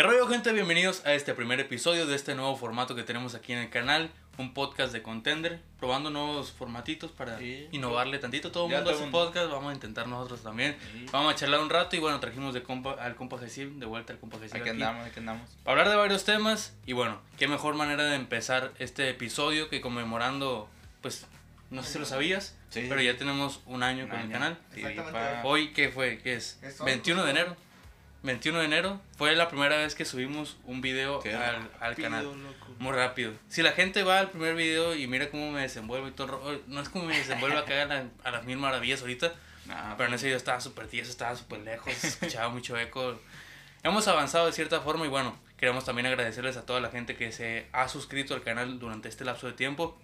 ¿Qué rollo gente? Bienvenidos a este primer episodio de este nuevo formato que tenemos aquí en el canal. Un podcast de Contender, probando nuevos formatitos para Sí. innovarle tantito. Todo el mundo hace el mundo. podcast, vamos a intentar nosotros también. Sí. Vamos a charlar un rato y bueno, trajimos de compa, al compa Jesús, de vuelta al compa Jesús Aquí andamos, aquí andamos. para hablar de varios temas y bueno, qué mejor manera de empezar este episodio que conmemorando, pues, no sé si lo sabías, Sí. pero ya tenemos un año con el Año. canal. Sí, Exactamente. pa- Hoy, ¿qué fue? ¿Qué es? Es hoy, 21 de enero. 21 de enero fue la primera vez que subimos un video Qué al, al rápido, canal. loco. Muy rápido. Si la gente va al primer video y mira cómo me desenvuelvo y todo, no es como me desenvuelvo acá a, la- a las mil maravillas ahorita, Nah, pero en ese video estaba súper tieso, estaba súper lejos, escuchaba mucho eco. Hemos avanzado de cierta forma y bueno, queremos también agradecerles a toda la gente que se ha suscrito al canal durante este lapso de tiempo.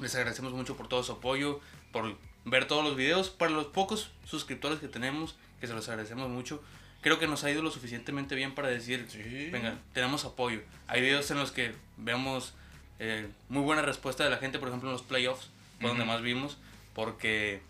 Les agradecemos mucho por todo su apoyo, por ver todos los videos. Para los pocos suscriptores que tenemos, que se los agradecemos mucho, creo que nos ha ido lo suficientemente bien para decir, Sí. venga, tenemos apoyo. Hay videos en los que vemos eh, muy buena respuesta de la gente, por ejemplo en los playoffs, fue donde Ujú. más vimos, porque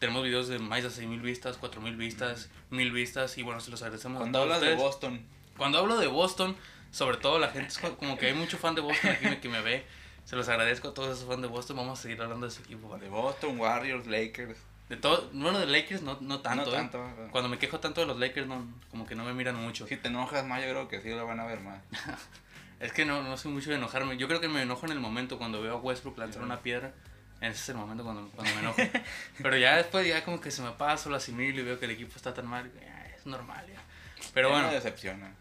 tenemos videos de más de 6.000 vistas, 4.000 vistas, 1.000 vistas, y bueno, se los agradecemos Cuando a hablas de ustedes. Boston, Cuando hablo de Boston, sobre todo la gente, es co- como que hay mucho fan de Boston aquí que me ve. Se los agradezco a todos esos fans de Boston. Vamos a seguir hablando de ese equipo. ¿vale? de Boston, Warriors, Lakers. De todo, bueno, de Lakers no, no tanto. no ¿eh? tanto. ¿verdad? Cuando me quejo tanto de los Lakers, no, como que no me miran mucho. Si te enojas más, yo creo que sí lo van a ver más. Es que no, no soy mucho de enojarme. Yo creo que me enojo en el momento cuando veo a Westbrook lanzar una piedra. Ese es el momento cuando, cuando me enojo. Pero ya después, ya como que se me pasa, lo asimilo y veo que el equipo está tan mal. ya, es normal ya. Pero Ya bueno. Me decepciona.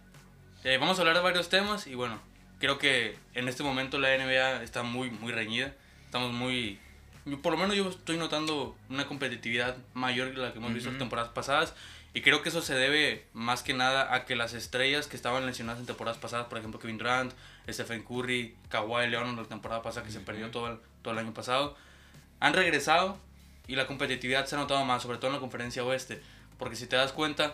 Eh, vamos a hablar de varios temas y bueno, creo que en este momento la NBA está muy, muy reñida. Estamos muy... yo- Por lo menos yo estoy notando una competitividad mayor que la que hemos visto en temporadas pasadas. Y creo que eso se debe más que nada a que las estrellas que estaban lesionadas en temporadas pasadas, por ejemplo Kevin Durant, Stephen Curry, Kawhi Leonard la temporada pasada que se perdió todo el, todo el año pasado, han regresado y la competitividad se ha notado más, sobre todo en la conferencia oeste. Porque si te das cuenta,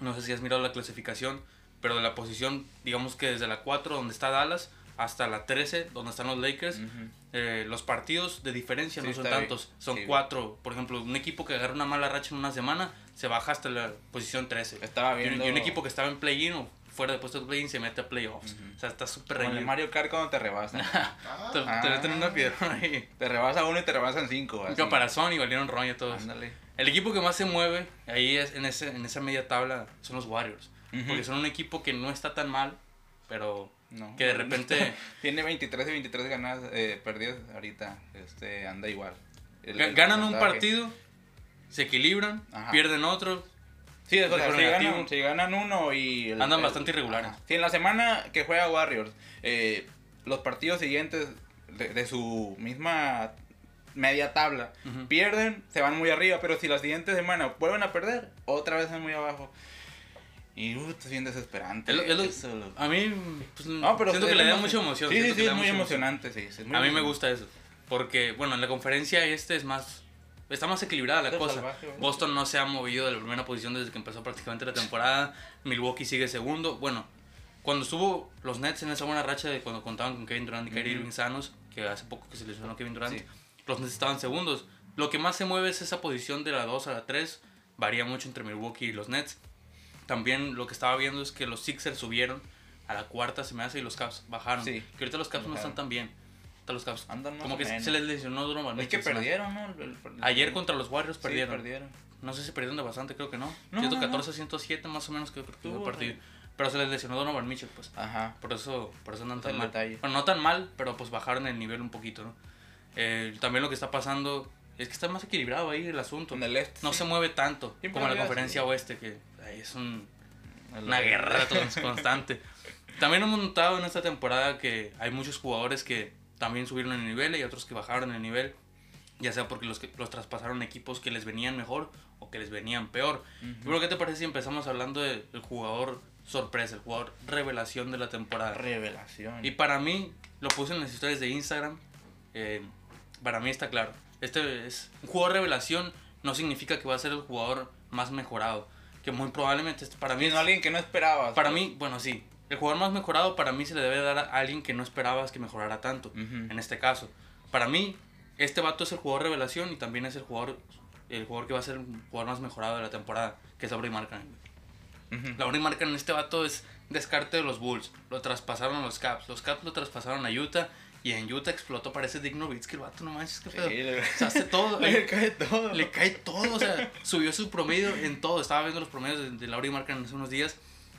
no sé si has mirado la clasificación, pero de la posición, digamos que desde la 4 donde está Dallas hasta la 13 donde están los Lakers, Ujú. eh, los partidos de diferencia Sí, no son bien. tantos, son Sí. cuatro. Por ejemplo, un equipo que agarra una mala racha en una semana se baja hasta la posición 13. Estaba Y un, viendo. y un equipo que estaba en play-in o fuera de puesto de play-in se mete a playoffs. Ujú. O sea, está súper reñido. Mario Kart cuando te rebasan. Ah, Te, te meten una piedra ahí. te rebasa uno y te rebasan cinco. Así. caparazón y valieron roña todos. Ándale. El equipo que más se mueve ahí es, en, ese, en esa media tabla son los Warriors. Ujú. Porque son un equipo que no está tan mal, pero No. que de repente Tiene 23 y 23 ganadas, eh, perdidas ahorita. Este, anda igual. El- ga- el ganan un partido, se equilibran, Ajá. pierden otro. Sí, o sea, Récord si ganan, si ganan uno y... el- Andan bastante irregulares. Si en la semana que juega Warriors, eh, los partidos siguientes de, de su misma media tabla pierden, se van muy arriba, pero si la siguiente semana vuelven a perder, otra vez van muy abajo. Y uh, es bien desesperante. Es lo- eso, lo- A mí, pues, No, pero siento que le da mucha emoción. Sí, sí, sí, es muy emocionante, sí. es muy A mí me gusta eso. Porque, bueno, en la conferencia este es más. Está más equilibrada la cosa. salvaje. Boston no se ha movido de la primera posición desde que empezó prácticamente la temporada. Milwaukee sigue segundo. Bueno, cuando estuvo los Nets en esa buena racha de cuando contaban con Kevin Durant y Kyrie. Irving sanos, que hace poco que se lesionó Kevin Durant, Sí. los Nets estaban segundos. Lo que más se mueve es esa posición de la 2 a la 3. Varía mucho entre Milwaukee y los Nets. También lo que estaba viendo es que los Sixers subieron a la cuarta, se me hace, y los Cavs bajaron. Sí, que ahorita los Cavs no están tan bien. Ahorita los Cavs Andan como que menos. se les lesionó Donovan Es que perdieron, ¿no? El- el- el- Ayer contra los Warriors Sí, perdieron. perdieron. No sé si perdieron de bastante, creo que no. No, 114 107 más o menos creo que el Estuvo partido. Pero se les lesionó Donovan Mitchell, pues. Ajá. Por eso, por eso andan tan mal. detalle. Bueno, no tan mal, pero pues bajaron el nivel un poquito, ¿no? Eh, también lo que está pasando es que está más equilibrado ahí el asunto. En el este. No sí. se mueve tanto Siempre como en la conferencia sí. oeste, que ahí es un, una guerra constante. También hemos notado en esta temporada que hay muchos jugadores que también subieron el nivel y otros que bajaron el nivel, ya sea porque los, que, los traspasaron equipos que les venían mejor o que les venían peor. Y bueno, ¿qué te parece si empezamos hablando del del jugador sorpresa, el jugador revelación de la temporada? Revelación. Y para mí, lo puse en las historias de Instagram, eh, para mí está claro. Este es un jugador revelación, no significa que va a ser el jugador más mejorado, que muy probablemente para mí... Vino alguien que no esperabas. Para mí, bueno, sí. El jugador más mejorado para mí se le debe dar a alguien que no esperabas que mejorara tanto. Ujú. En este caso. Para mí, este vato es el jugador revelación y también es el jugador el jugador que va a ser el jugador más mejorado de la temporada, que es Lauri Markkanen. güey. Ujú. Lauri Markkanen, este vato es descarte de los Bulls. Lo traspasaron a los Caps. Los Caps lo traspasaron a Utah. Y en Utah explotó, parece Digno que el vato, no manches, qué pedo. Sí, le- O sea, hace todo. Le cae todo. Le cae todo, o sea, subió su promedio en todo. Estaba viendo los promedios de, de Lauri Marcan hace unos días.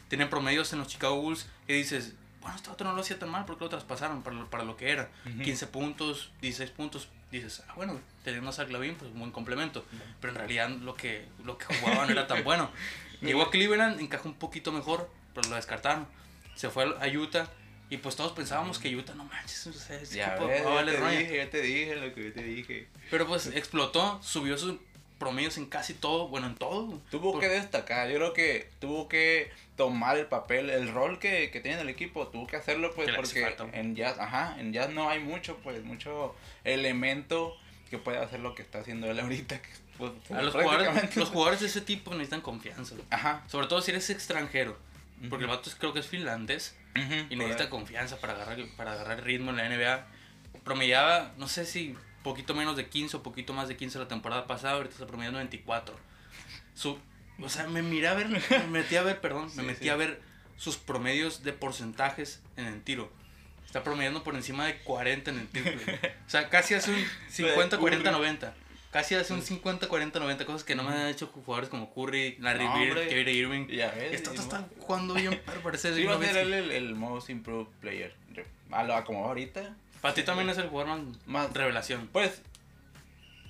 Tienen promedios en los Chicago Bulls y dices, bueno, este otro no lo hacía tan mal porque lo traspasaron para para lo que era. Ujú. 15 puntos, 16 puntos. Dices, ah, bueno, teniendo a Zach Lavin, pues un buen complemento. Pero en realidad lo que, lo que jugaba no era tan bueno. Llegó a Cleveland, encajó un poquito mejor, pero lo descartaron. Se fue a Utah y pues todos pensábamos que Utah, no manches, o sea, ese Ya ves, ya te dije, ya te dije lo que yo te dije. Pero pues explotó, subió sus promedios en casi todo, bueno, en todo. Tuvo Por- que destacar, yo creo que tuvo que tomar el papel, el rol que, que tiene el equipo, tuvo que hacerlo pues Que porque en jazz, ajá, en jazz no hay mucho, pues mucho elemento que pueda hacer lo que está haciendo él ahorita. que, pues, A los jugadores, los jugadores de ese tipo necesitan confianza. Ajá. Sobre todo si eres extranjero. Porque el vato creo que es finlandés y necesita confianza para agarrar, para agarrar ritmo en la NBA. Promediaba, no sé si poquito menos de 15 o poquito más de 15 la temporada pasada, ahorita está promediando 24. Su, o sea, me miré a ver, me metí a ver, perdón, me metí sí. a ver sus promedios de porcentajes en el tiro. Está promediando por encima de 40 en el triple. O sea, casi hace un 50, 40, 90. Casi hace un 50, 40, 90. Cosas que no me han hecho jugadores como Curry, Larry No, Bird. Kyrie Irving. Ya ves, Este y otro no- está jugando bien, pero parece Sí, va a ser el, el most improved player. A lo como ahorita. Para ti también es el jugador más, Más- revelación. Pues,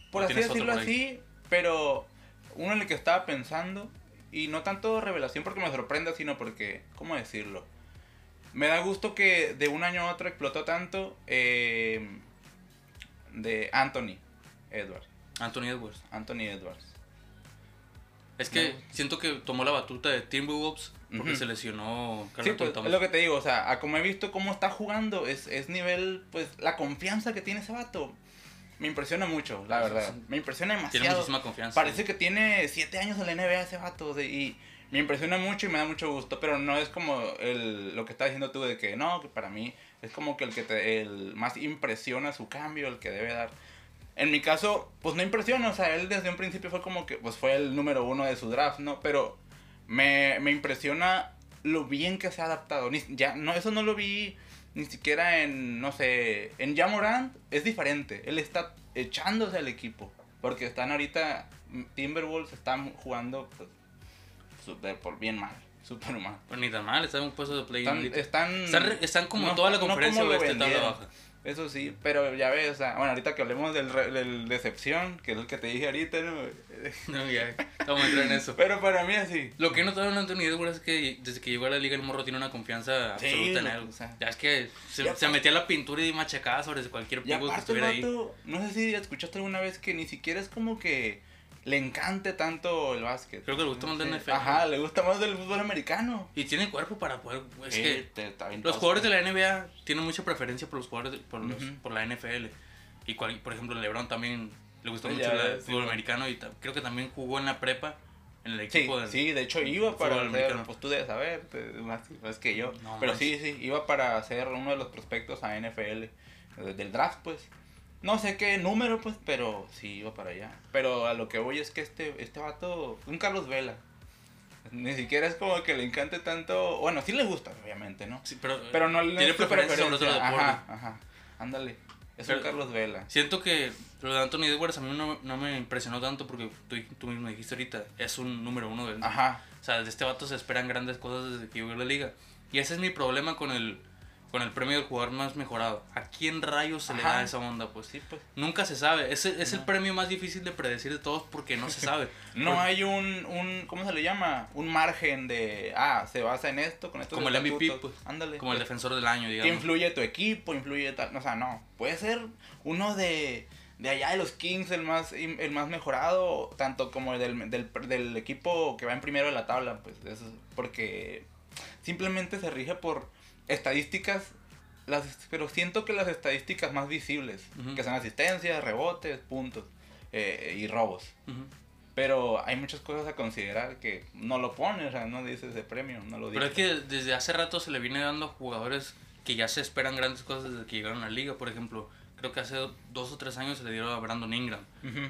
por ¿O así decirlo por así, pero uno en el que estaba pensando, y no tanto revelación porque me sorprenda, sino porque, ¿cómo decirlo? Me da gusto que de un año a otro explotó tanto eh, de Anthony Edwards. Anthony Edwards. Anthony Edwards. Es que No. siento que tomó la batuta de Timberwolves porque se lesionó Sí, pues, es lo que te digo, o sea, a como he visto cómo está jugando, es, es nivel, pues, la confianza que tiene ese vato. Me impresiona mucho, la verdad. Me impresiona Tiene demasiado. muchísima confianza. Parece que tiene siete años en la NBA ese vato. de- y me impresiona mucho y me da mucho gusto. Pero no es como el, lo que estás diciendo tú de que no, que para mí es como que el que te, el más impresiona su cambio, el que debe dar. En mi caso, pues no impresiona. O sea, él desde un principio fue como que pues fue el número uno de su draft, ¿no? Pero me, me impresiona lo bien que se ha adaptado. Ni, ya, no, eso no lo vi ni siquiera en, no sé, en Jamorant es diferente. Él está echándose al equipo. Porque están ahorita, mm, Timberwolves están jugando pues, súper por bien mal, súper mal. Pero ni tan mal, está en un puesto de play Están, están, Están, están como no- toda la no conferencia lo oeste tabla baja. Eso sí, pero ya ves, o sea, bueno, ahorita que hablemos del, del decepción, que es el que te dije ahorita, ¿no? No, ya, vamos a entrar en eso. Pero para mí así. Lo que he notado en Anthony Edwards es que desde que llegó a la liga el morro tiene una confianza Sí, absoluta en lo- él. o sea. ya es que se, Y se metía la pintura y machacaba sobre cualquier pivo que estuviera ahí. no sé si escuchaste alguna vez que ni siquiera es como que le encante tanto el básquet. Creo que le gusta más del Sí. NFL. Ajá, le gusta más del fútbol americano. Y tiene cuerpo para poder. Es Sí, que te- bien los jugadores de la NBA tienen mucha preferencia por los jugadores de- por, los, Ujú. por la NFL. Y cual- por ejemplo, LeBron también le gusta Ya mucho el ves, sí, fútbol bueno. americano y creo que también jugó en la prepa en el Sí, equipo del- sí, de hecho iba para ser, pues tú debes saber, te- más, más que yo. No Pero sí, sí, iba para ser uno de los prospectos a NFL, eh, del draft, pues. No sé qué número, pues, pero sí iba para allá. Pero a lo que voy es que este, este vato, un Carlos Vela. Ni siquiera es como que le encante tanto. Bueno, sí le gusta, obviamente, ¿no? Sí, pero, Pero no le tiene preferencia sobre otro deporte. Ajá, ajá. Ándale. Es Pero- un Carlos Vela. Siento que lo de Anthony Edwards a mí no, no me impresionó tanto porque tú, tú mismo dijiste ahorita, es un número uno del, Ajá. O sea, de este vato se esperan grandes cosas desde que llegó a la liga. Y ese es mi problema con el, con el premio del jugador más mejorado. ¿A quién rayos se le da esa onda? Pues Sí, pues. nunca se sabe. Es, es el premio más difícil de predecir de todos porque no se sabe. No hay un, un, ¿cómo se le llama? Un margen de, ah, se basa en esto, con estos Como el MVP, pues. Ándale. Como el defensor del año, Que digamos. influye tu equipo, influye tal, o sea, no. Puede ser uno de, de allá de los Kings, el más, el más mejorado, tanto como el del, del, del equipo que va en primero de la tabla, pues, eso, porque simplemente se rige por estadísticas, las, pero siento que las estadísticas más visibles, Ujú. que son asistencias, rebotes, puntos eh, y robos. Ujú. Pero hay muchas cosas a considerar que no lo pone, o sea, no dice ese premio, no lo dice. Pero es que desde hace rato se le viene dando a jugadores que ya se esperan grandes cosas desde que llegaron a la liga. Por ejemplo, creo que hace dos o tres años se le dieron a Brandon Ingram.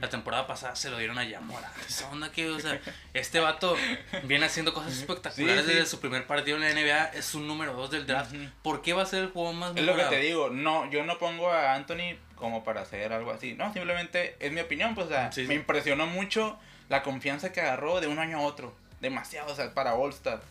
La temporada pasada se lo dieron a Yamora. Esa onda que, o sea, este vato viene haciendo cosas espectaculares Sí, sí. desde su primer partido en la NBA. Es un número dos del draft. Ujú. ¿Por qué va a ser el juego más Es lo que te digo, no, yo no pongo a Anthony como para hacer algo así. No, simplemente es mi opinión, pues, o sea, Sí, me impresionó mucho la confianza que agarró de un año a otro. Demasiado, o sea, para All-Star.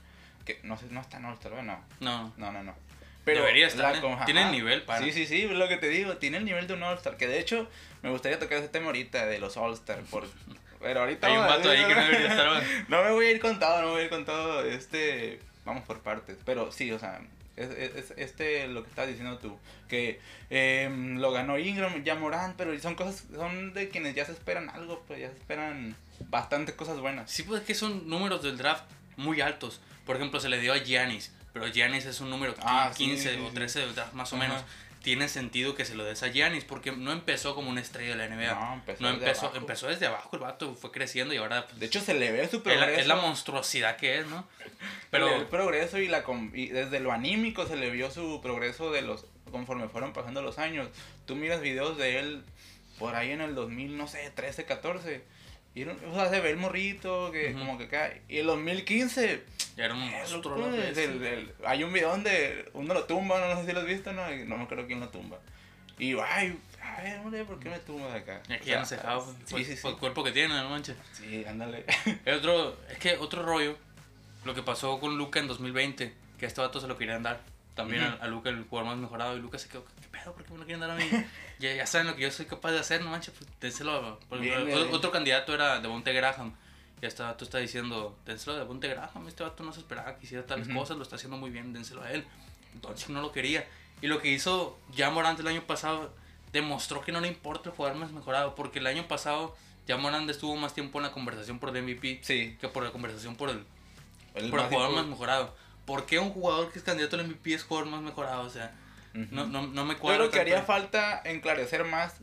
Que no sé, no está en All-Star, No. no, no, no. Debería estar, ¿eh? con- Tiene el nivel para. Sí, sí, sí, es lo que te digo, tiene el nivel de un All-Star. Que de hecho, me gustaría tocar ese tema ahorita de los All-Star. Por... Pero ahorita. Hay un vato ahí que no debería estar. No me voy a ir con todo, no me voy a ir con todo. Este. Vamos por partes. Pero sí, o sea. Es, es- es- este lo que estás diciendo tú. Que em, lo ganó Ingram, ya Morán. Pero son cosas. Son de quienes ya se esperan algo. Pues ya se esperan bastantes cosas buenas. Sí, pues es que son números del draft muy altos. Por ejemplo, se le dio a Giannis, pero Giannis es un número Ah, sí, 15 sí, o sí. 13 del draft más o Ajá. menos. Tiene sentido que se lo des a Giannis porque no empezó como una estrella de la NBA. No, empezó No desde empezó, abajo. empezó desde abajo, el vato fue creciendo y ahora pues, De hecho, se le ve su es, progreso. la, es la monstruosidad que es, ¿no? Pero el progreso y la y desde lo anímico se le vio su progreso de los conforme fueron pasando los años. Tú miras videos de él por ahí en el 2000, no sé, 13, 14. Y o sea, se ve el morrito que como que cae. Y el 2015, ya era un monstruo. ¿no? es el- el- hay un video donde uno lo tumba, no, sé si lo has visto, no, no me acuerdo quién lo tumba. Y ay, a ver, hombre, ¿por qué me tumbas acá? Aquí O ya no se pues, Sí, por, sí, sí. por el cuerpo que tiene, no manches. Sí, ándale. Es otro, es que otro rollo, lo que pasó con Luca en 2020, que a este vato se lo querían dar. También Ujú. a, a Luca, el jugador más mejorado, y Luca se quedó, ¿qué pedo? ¿Por qué me lo quieren dar a mí? ya, ya saben lo que yo soy capaz de hacer, no manches, pues Por Bien, bien, o- bien. Otro candidato era Devonte Graham. Ya este vato está diciendo, dénselo a Devonte Graham, este vato no se esperaba que hiciera tales Ujú. cosas, lo está haciendo muy bien, dénselo a él. Entonces no lo quería. Y lo que hizo ya Morant el año pasado demostró que no le importa el jugador más mejorado, porque el año pasado ya Morant estuvo más tiempo en la conversación por el MVP Sí, que por la conversación por el, el por el jugador más mejorado. ¿Por qué un jugador que es candidato al MVP es jugador más mejorado? O sea, Ujú. no, no, no me Yo cuadra. creo que haría falta enclarecer más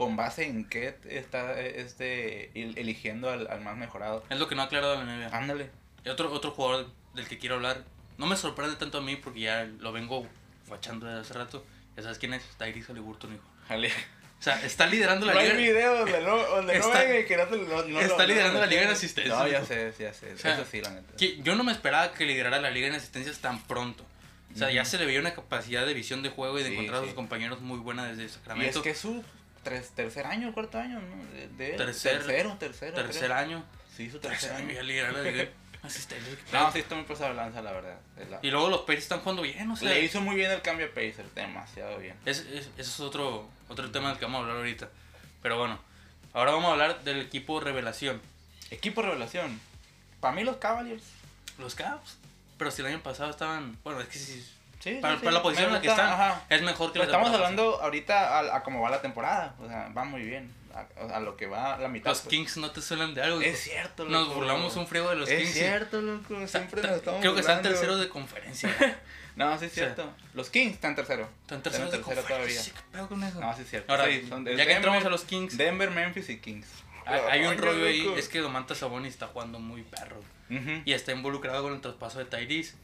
con base en qué está este el- eligiendo al, al más mejorado. Es lo que no ha aclarado la NBA. Ándale. Otro, otro jugador del que quiero hablar, no me sorprende tanto a mí porque ya lo vengo fachando desde hace rato. Ya sabes quién es, Tyrese Halliburton, hijo. Jale. O sea, está liderando la No hay liga. video donde no, donde no Está- venga y que no, no está lo- liderando no la liga en asistencias, No, ya sé, ya sé. O sea, Eso sí, la neta. Que yo no me esperaba que liderara la liga en asistencias tan pronto. O sea, ya se le veía una capacidad de visión de juego y de Sí, encontrar a sus compañeros muy buena desde Y es Sacramento. que su tres, tercer año, cuarto año, ¿no? De, de. Tercer- tercero, tercero. Tercer creo. año. Sí, su Tercer tercer año año. No, sí, está muy pasado de lanza, la verdad. La- Y luego los Pacers están jugando bien, o sea. Le hizo muy bien el cambio a Pacer, demasiado bien. Es, es- ese es otro, otro tema del que vamos a hablar ahorita. Pero bueno, ahora vamos a hablar del equipo revelación. Equipo revelación. Para mí los Cavaliers. Los Cavs. Pero si el año pasado estaban. Bueno, es que sí. Sí, Para, sí, para la posición en la que están, ajá. es mejor que Pero la estamos hablando ahorita a, a cómo va la temporada. O sea, va muy bien. A, a lo que va la mitad. Los pues. Kings no te suenan de algo. Es cierto, Nos loco. burlamos un frío de los Es Kings. y- cierto, loco. Siempre nos estamos creo que están burlando. terceros de conferencia. No, sí es O sea, cierto. Los Kings están tercero. Están terceros de tercero conferencia. todavía. ¿Qué pedo con eso? No, sí es cierto. Ahora, Sí, de- ya que entramos a los Kings, Denver, Memphis y Kings. hay, hay un rollo ahí. Es que Domantas Sabonis está jugando muy perro. Y está involucrado con el traspaso de Tyrese.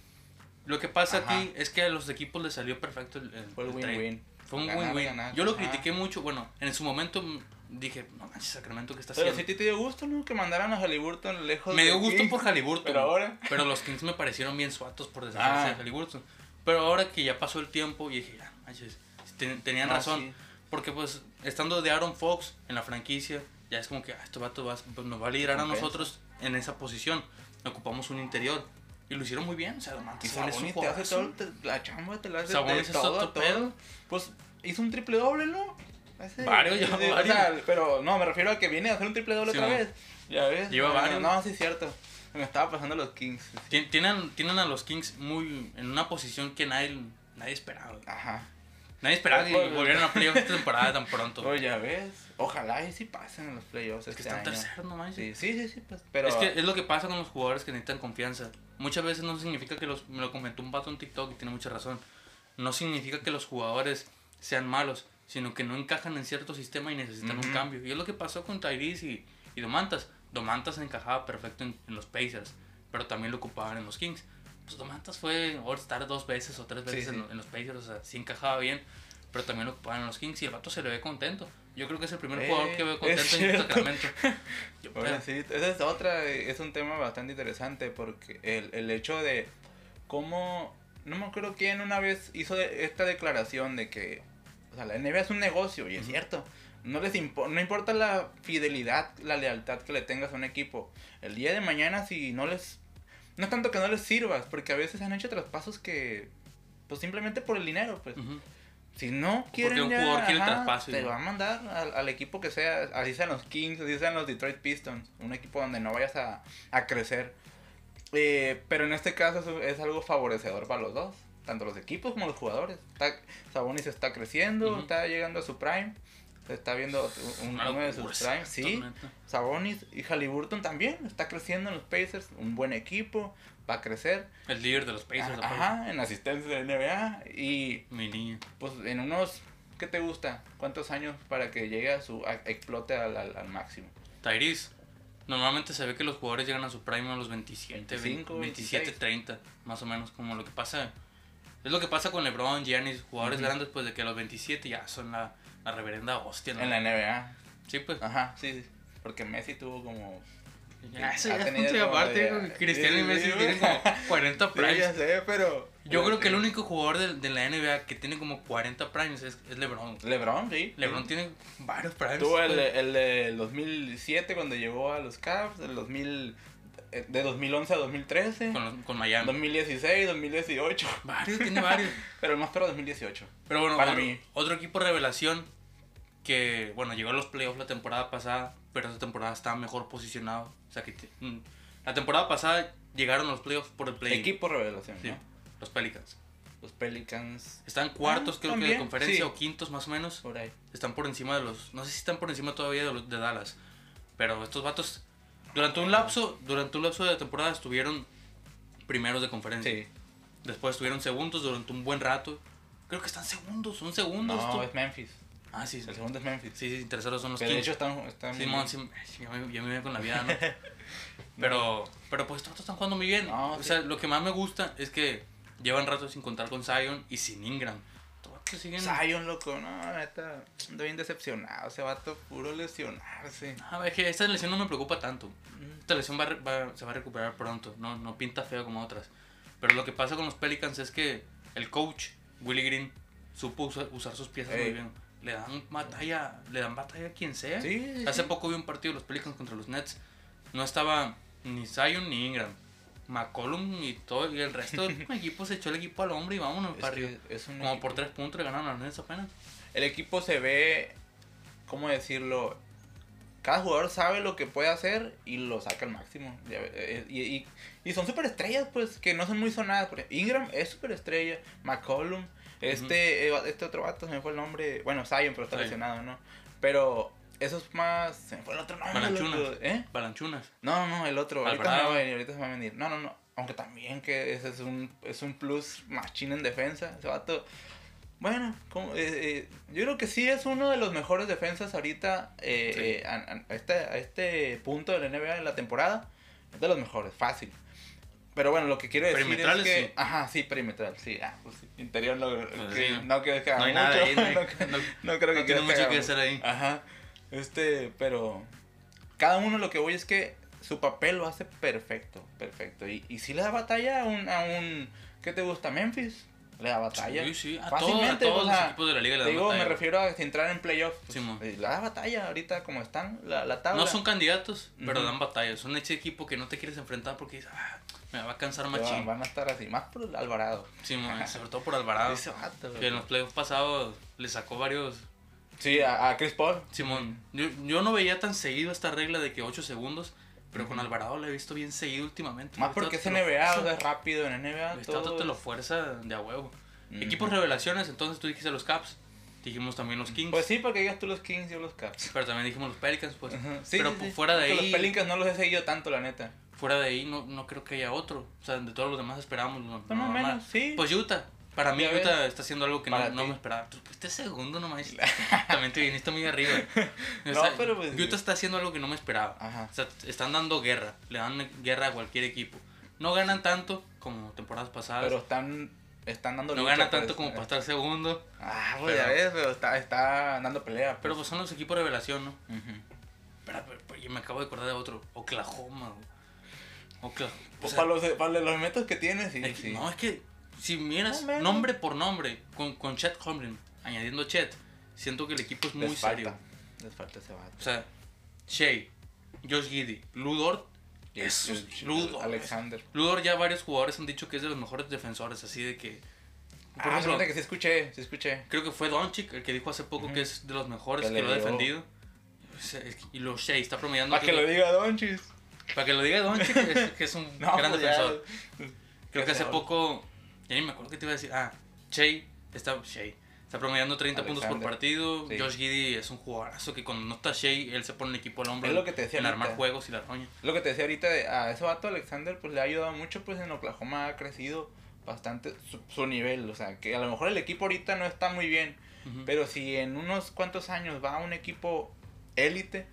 Lo que pasa Ajá. aquí es que a los equipos les salió perfecto el, el- Fue el win-win. Fue un win-win. Yo lo Ajá. critiqué mucho. Bueno, en su momento dije, no manches, Sacramento, ¿qué está Pero haciendo? sí te dio gusto, ¿no? Que mandaran a Halliburton lejos me dio de gusto Kings. por Halliburton. Pero ahora. pero los Kings me parecieron bien suatos por deshacerse Ah. de Halliburton. Pero ahora que ya pasó el tiempo, y dije, ya, manches, ten- tenían No, razón. sí. Porque pues, estando de Aaron Fox en la franquicia, ya es como que, ah, vato va- pues, nos va a liderar a nosotros en esa posición. Ocupamos un interior. Y lo hicieron muy bien. O sea, Domantas Sabonis Sabonis te hace todo, te- la chamba, te la hace Sabonis de es todo, todo. pedo. Pues hizo un triple doble, ¿no? Varios, ya ese- o varios. sea, pero no, me refiero a que viene a hacer un triple doble Sí, otra no. vez. Ya ves. Lleva no, varios. No, sí es cierto. Me estaba pasando los Kings. Tien- Tienen, tienen a los Kings muy en una posición que nadie, nadie esperaba. Ajá. Nadie esperaba que volvieran a playoffs esta temporada tan pronto. Pues ya ves. Ojalá y sí pasen en los playoffs es que este están terceros, no manches. Sí, sí, sí, sí, pues, pero... Es que es lo que pasa con los jugadores que necesitan confianza. Muchas veces no significa que los. Me lo comentó un vato en TikTok y tiene mucha razón. No significa que los jugadores sean malos, sino que no encajan en cierto sistema y necesitan un cambio. Y es lo que pasó con Tyrese y, y Domantas. Domantas encajaba perfecto en, en los Pacers, pero también lo ocupaban en los Kings. Pues Domantas fue All-Star dos veces o tres Sí, veces sí. En, en los Pacers, o sea, sí encajaba bien. pero también lo ocupaban en los Kings y el vato se le ve contento. Yo creo que es el primer Eh, jugador que veo contento en. Sacramento. Yo, Bueno, sí, esa es otra, es un tema bastante interesante porque el, el hecho de cómo, no me acuerdo quién una vez hizo esta declaración de que, o sea, la NBA es un negocio y es Ujú. cierto, no les impo- no importa la fidelidad, la lealtad que le tengas a un equipo, el día de mañana si no les, no es tanto que no les sirvas, porque a veces han hecho traspasos que, pues simplemente por el dinero, pues. Si no quieren un ya, jugador quiere el ajá, traspaso te va a mandar al, al equipo que sea, así sean los Kings, así sean los Detroit Pistons, un equipo donde no vayas a, a crecer. Eh, pero en este caso es, es algo favorecedor para los dos, tanto los equipos como los jugadores. Está, Sabonis está creciendo, está llegando a su prime, está viendo un, uno de sus primes, sí. Sabonis y Halliburton también está creciendo en los Pacers, un buen equipo, va a crecer. El líder de los Pacers, aparte. Ajá, en asistencia de NBA y Mi niña. pues en unos, ¿qué te gusta? ¿Cuántos años para que llegue a su, a- explote al, al, al máximo? Tyrese. Normalmente se ve que los jugadores llegan a su prime a los 27, 25, 27, 26. 30, más o menos, como lo que pasa. Es lo que pasa con LeBron, Giannis, jugadores Ujú. grandes, pues de que a los 27 ya son la, la reverenda hostia, ¿no? En la NBA. Sí, pues. Ajá, sí, sí. Porque Messi tuvo como... Ya, eso ya es punto aparte, de- Cristiano y Sí, Messi sí, tienen como 40 Sí, primes. ya sé, pero... Yo creo que el único jugador de, de la NBA que tiene como 40 primes es, es LeBron. LeBron, sí. LeBron sí. tiene varios primes. Tuvo el, pues. el del 2007 cuando llegó a los Cavs, del 2000, eh, de 2011 a 2013, con, los- con Miami. 2016, 2018, Varios, tiene varios. pero más para 2018. Pero bueno, Para otro, mí. otro equipo revelación que, bueno, llegó a los playoffs la temporada pasada, pero esta temporada estaba mejor posicionado. O sea que te- mm, la temporada pasada llegaron a los playoffs por el play. Equipo revelación, Sí, ¿no? los Pelicans. Los Pelicans, Están cuartos, Ah, creo que de también, conferencia sí. o quintos más o menos. por ahí. Están por encima de los. No sé si están por encima todavía de los de Dallas. Pero estos vatos. Durante un lapso. Durante un lapso de la temporada estuvieron primeros de conferencia. Sí. Después estuvieron segundos durante un buen rato. Creo que están segundos, son segundos. No, tú- es Memphis. Ah, sí. El segundo es Memphis. Sí, sí, terceros son los Que de Kings. hecho están, están Sí, mon, sí, ya me, ya me voy con la vida, ¿no? pero, pero pues todos están jugando muy bien. No, o sí. sea, lo que más me gusta es que llevan rato sin contar con Zion y sin Ingram. Siguen... Zion, loco, no, neta, ando bien decepcionado, ese vato puro lesionarse. Ah, es que esta lesión no me preocupa tanto. Esta lesión va, va- se va a recuperar pronto, no, no pinta feo como otras. Pero lo que pasa con los Pelicans es que el coach, Willie Green, supo usa- usar sus piezas muy bien. Le dan batalla, le dan batalla a quien sea. Sí, Hace sí. poco vi un partido de los Pelicans contra los Nets. No estaba ni Zion ni Ingram. McCollum y todo y el resto del equipo se echó el equipo al hombro y vámonos Es para arriba. Como equipo- por tres puntos le ganaron a los Nets apenas. El equipo se ve, ¿cómo decirlo? Cada jugador sabe lo que puede hacer y lo saca al máximo. Eh, Y, y, y son superestrellas, pues, que no son muy sonadas. Ingram es superestrella. McCollum, este, eh, este otro vato, se me fue el nombre. Bueno, Zion, pero está Zion. lesionado, ¿no? Pero esos más. Se me fue el otro nombre. Balanchunas. loco, ¿Eh? Balanchunas. No, no, el otro. Ahorita se, me va a venir, ahorita se me va a venir. No, no, no. Aunque también que ese es un, es un plus machín en defensa. Ese vato. Bueno, como, eh, eh, yo creo que sí es uno de los mejores defensas ahorita eh, Sí. eh, a, a- este, a este punto de la NBA en la temporada. Es de los mejores, fácil. Pero bueno, lo que quiero decir es que... sí. Ajá, sí, perimetral, sí. Ah, pues sí. Interior no, Pues que- sí. no creo que haga No hay mucho. nada ahí, no hay- no, no- creo que no tiene que mucho. hacer ahí. Ajá. Este, pero cada uno lo que voy es que su papel lo hace perfecto, perfecto. Y, y si le da batalla a un, a un ¿qué te gusta? Memphis. Le da batalla. Sí, sí, a, todo- a Fácilmente, todos o los equipos de la liga le dan digo, me batalla. refiero a entrar en playoffs. Pues, le da batalla ahorita como están la, la tabla. No son candidatos, pero dan batalla. Son ese equipo que no te quieres enfrentar porque dices, ah, me va a cansar machín. van, van a estar así, más por Alvarado. Sí, man, sobre todo por Alvarado. Vato, Que en los playoffs pasados le sacó varios. Sí, a, a Chris Paul. Simón, yo, yo no veía tan seguido esta regla de que 8 segundos, pero con Alvarado lo he visto bien seguido últimamente. Más porque es NBA, o sea, es rápido en NBA. Vato todo te lo fuerza de a huevo. Ujú. Equipos revelaciones, entonces tú dijiste los Caps. Dijimos también los Kings. Pues sí, porque digas tú los Kings y yo los Caps. Pero también dijimos los Pelicans, pues. Ajá, sí, pero sí, sí. fuera de Porque ahí. Los Pelicans no los he seguido tanto, la neta. Fuera de ahí no, no creo que haya otro. O sea, de todos los demás esperábamos lo, lo Más o normal. menos, sí. Pues Utah. Para mí Ya ves. Utah está haciendo algo que no, no me esperaba. Tú fuiste segundo nomás. También te viniste muy arriba. O No, sea, pero pues- Utah está haciendo algo que no me esperaba. Ajá. O sea, están dando guerra. Le dan guerra a cualquier equipo. No ganan tanto como temporadas pasadas. Pero están están dando No gana pues, tanto como eh. para estar segundo. Ah, pues ya ves, pero está, está dando pelea. Pero pues son los equipos de revelación, ¿no? Ujú. Pero, pero, pero yo me acabo de acordar de otro. Oklahoma, güey. Oklahoma. Pues O sea, para, los, para los elementos que tiene, sí, es sí. No, es que si miras nombre por nombre, con, con Chet Holmgren, añadiendo Chet, siento que el equipo es muy les serio. falta. Les falta ese vato. O sea, Shea, Josh Giddy, Ludor. Y Esos, el- el- Ludor. Alexander. Ludor ya varios jugadores han dicho que es de los mejores defensores, así de que... Por ah, ejemplo, que sí escuché, sí escuché. creo que fue Doncic el que dijo hace poco Ujú. que es de los mejores Que que, lo ha defendido. Es que- Y los Shea está promediando... Para que creo lo diga Donchis. Para que lo diga Doncic, es, que es un No, gran pues ya. defensor. Creo que hace se poco, ya ni me acuerdo qué te iba a decir. Ah, Shea está, Shea, está promediando 30 puntos por partido. Sí. Josh Giddy es un jugadorazo que cuando no está Shea, él se pone el equipo al hombro Es lo que te decía en armar ahorita. juegos y la roña. Lo que te decía ahorita, de- a ese vato Alexander, pues le ha ayudado mucho, pues en Oklahoma ha crecido bastante su, su nivel. O sea, que a lo mejor el equipo ahorita no está muy bien, pero si en unos cuantos años va a un equipo élite,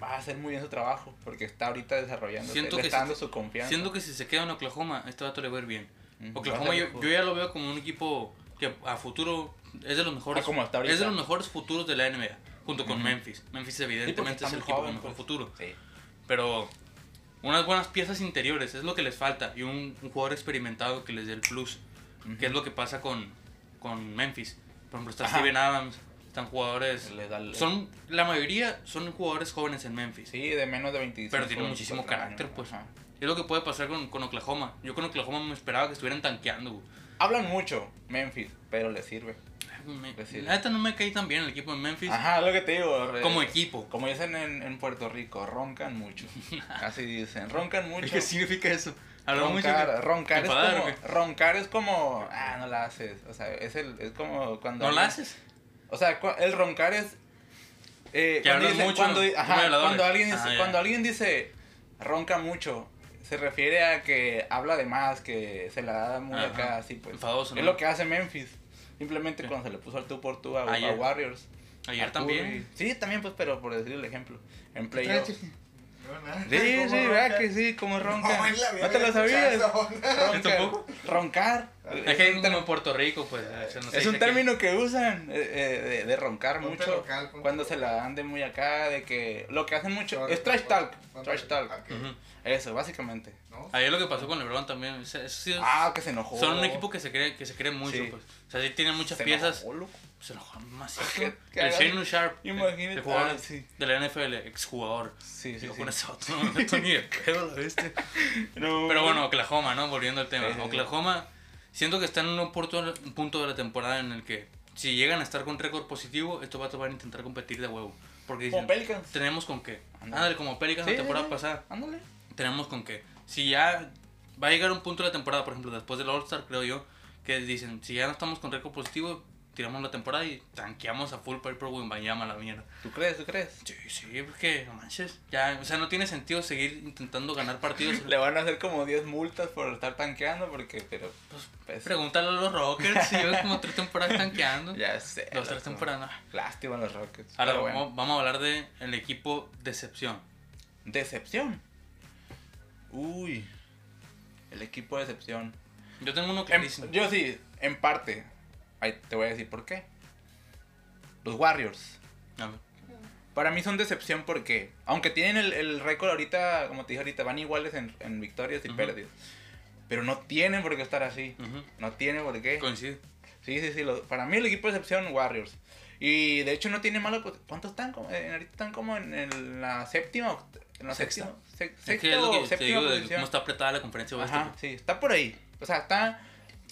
va a hacer muy bien su trabajo, porque está ahorita desarrollando, le que está si- dando su confianza. Siento que si se queda en Oklahoma, este vato le va a ir bien. Oklahoma yo, yo ya lo veo como un equipo que a futuro es de los mejores Ah, como ahorita. es de los mejores futuros de la NBA junto con Ujú. Memphis. Memphis Sí, porque evidentemente está es el equipo joven, con mejor pues. futuro. Sí. Pero unas buenas piezas interiores es lo que les falta. Y un, un jugador experimentado que les dé el plus. Que es lo que pasa con, con Memphis. Por ejemplo, está. Steven Adams. Están jugadores. Le da el- Son, la mayoría son jugadores jóvenes en Memphis. Sí, de menos de 25 Pero tiene muchísimo 24 carácter, años, pues. ajá. Es lo que puede pasar con, con Oklahoma. Yo con Oklahoma me esperaba que estuvieran tanqueando. güey. Hablan mucho, Memphis, pero le sirve. Me-. La neta no me caí tan bien el equipo de Memphis Ajá, lo que te digo. como equipo. Como dicen en, en Puerto Rico, roncan mucho. Así dicen, roncan mucho. ¿Qué significa eso? Hablamos mucho Roncar, de- roncar, es como, roncar es como, ah, no la haces. O sea, es, el, es como cuando... ¿No la haces? O sea, el roncar es... eh, Que cuando, hablas dice- mucho, cuando, ajá, cuando alguien dice, Ah, cuando alguien dice ronca mucho, se refiere a que habla de más, que se la da muy Ajá. acá, así pues. Enfadoso, Es lo que hace Memphis. Simplemente cuando se le puso al tú por tú a. Warriors. Ayer a también. Curry. Sí, también pues, pero por decir el ejemplo. En playoffs. Sí, Sí, ¿verdad que sí? Como ronca. No, ¿No te lo sabías? Roncar. ¿Tampoco? Roncar. Es que como en Puerto Rico, pues. no Es un que- término que usan eh, eh, de, de roncar Ponte mucho local, cuando se la dan de muy acá, de que lo que hacen mucho es trash talk, trash talk. Eso, básicamente. ¿no? Ayer lo que pasó con LeBron también. eso sí es- Ah, que se enojó. son un equipo que se cree, que se cree mucho, Sí. pues. O sea, sí tienen muchas Se piezas. enojó, loco. Se. Que- que El Shannon Sharp. Imagínate. El jugador Ah, sí. de la NFL, exjugador. Sí, sí. Pero bueno, Oklahoma, ¿no? Volviendo al tema. Sí, sí, sí. Oklahoma, siento que están en un punto, un punto de la temporada en el que si llegan a estar con récord positivo, estos vatos van a intentar competir de huevo. Porque Como dicen, Pelicans. tenemos con qué. Ándale. Ándale, como Pelicans Sí, la temporada sí. pasada. Ándale. Tenemos con qué. Si ya va a llegar un punto de la temporada, por ejemplo, después del All-Star, creo yo, que dicen, si ya no estamos con récord positivo, tiramos la temporada y tanqueamos a full para ir por Wimbayama a la mierda. ¿Tú crees? ¿Tú crees? Sí, sí, porque no manches. Ya, o sea, no tiene sentido seguir intentando ganar partidos. Le van a hacer como 10 multas por estar tanqueando porque, pero... Pues, pues, Pregúntale a los Rockers si llevan como tres temporadas tanqueando. ya sé. Dos, tres temporadas. Lástima los Rockets. Ahora bueno. vamos, vamos a hablar de el equipo decepción. Decepción. Uy. El equipo de decepción. Yo tengo uno En- clarísimo. yo sí, en parte. Ahí te voy a decir por qué. Los Warriors. Para mí son decepción porque, aunque tienen el, el récord ahorita, como te dije ahorita, van iguales en, en victorias y Ujú. pérdidas. Pero no tienen por qué estar así. No tienen por qué. Coincide. Sí, sí, sí. lo- para mí el equipo de excepción, Warriors. Y de hecho no tiene malo. pues, ¿Cuántos están? Como- en- ahorita están como en, en la séptima. En la Sexta. Es sexta que es lo que séptima digo de cómo está apretada la conferencia oeste. Ajá, sí, está por ahí. O sea, está.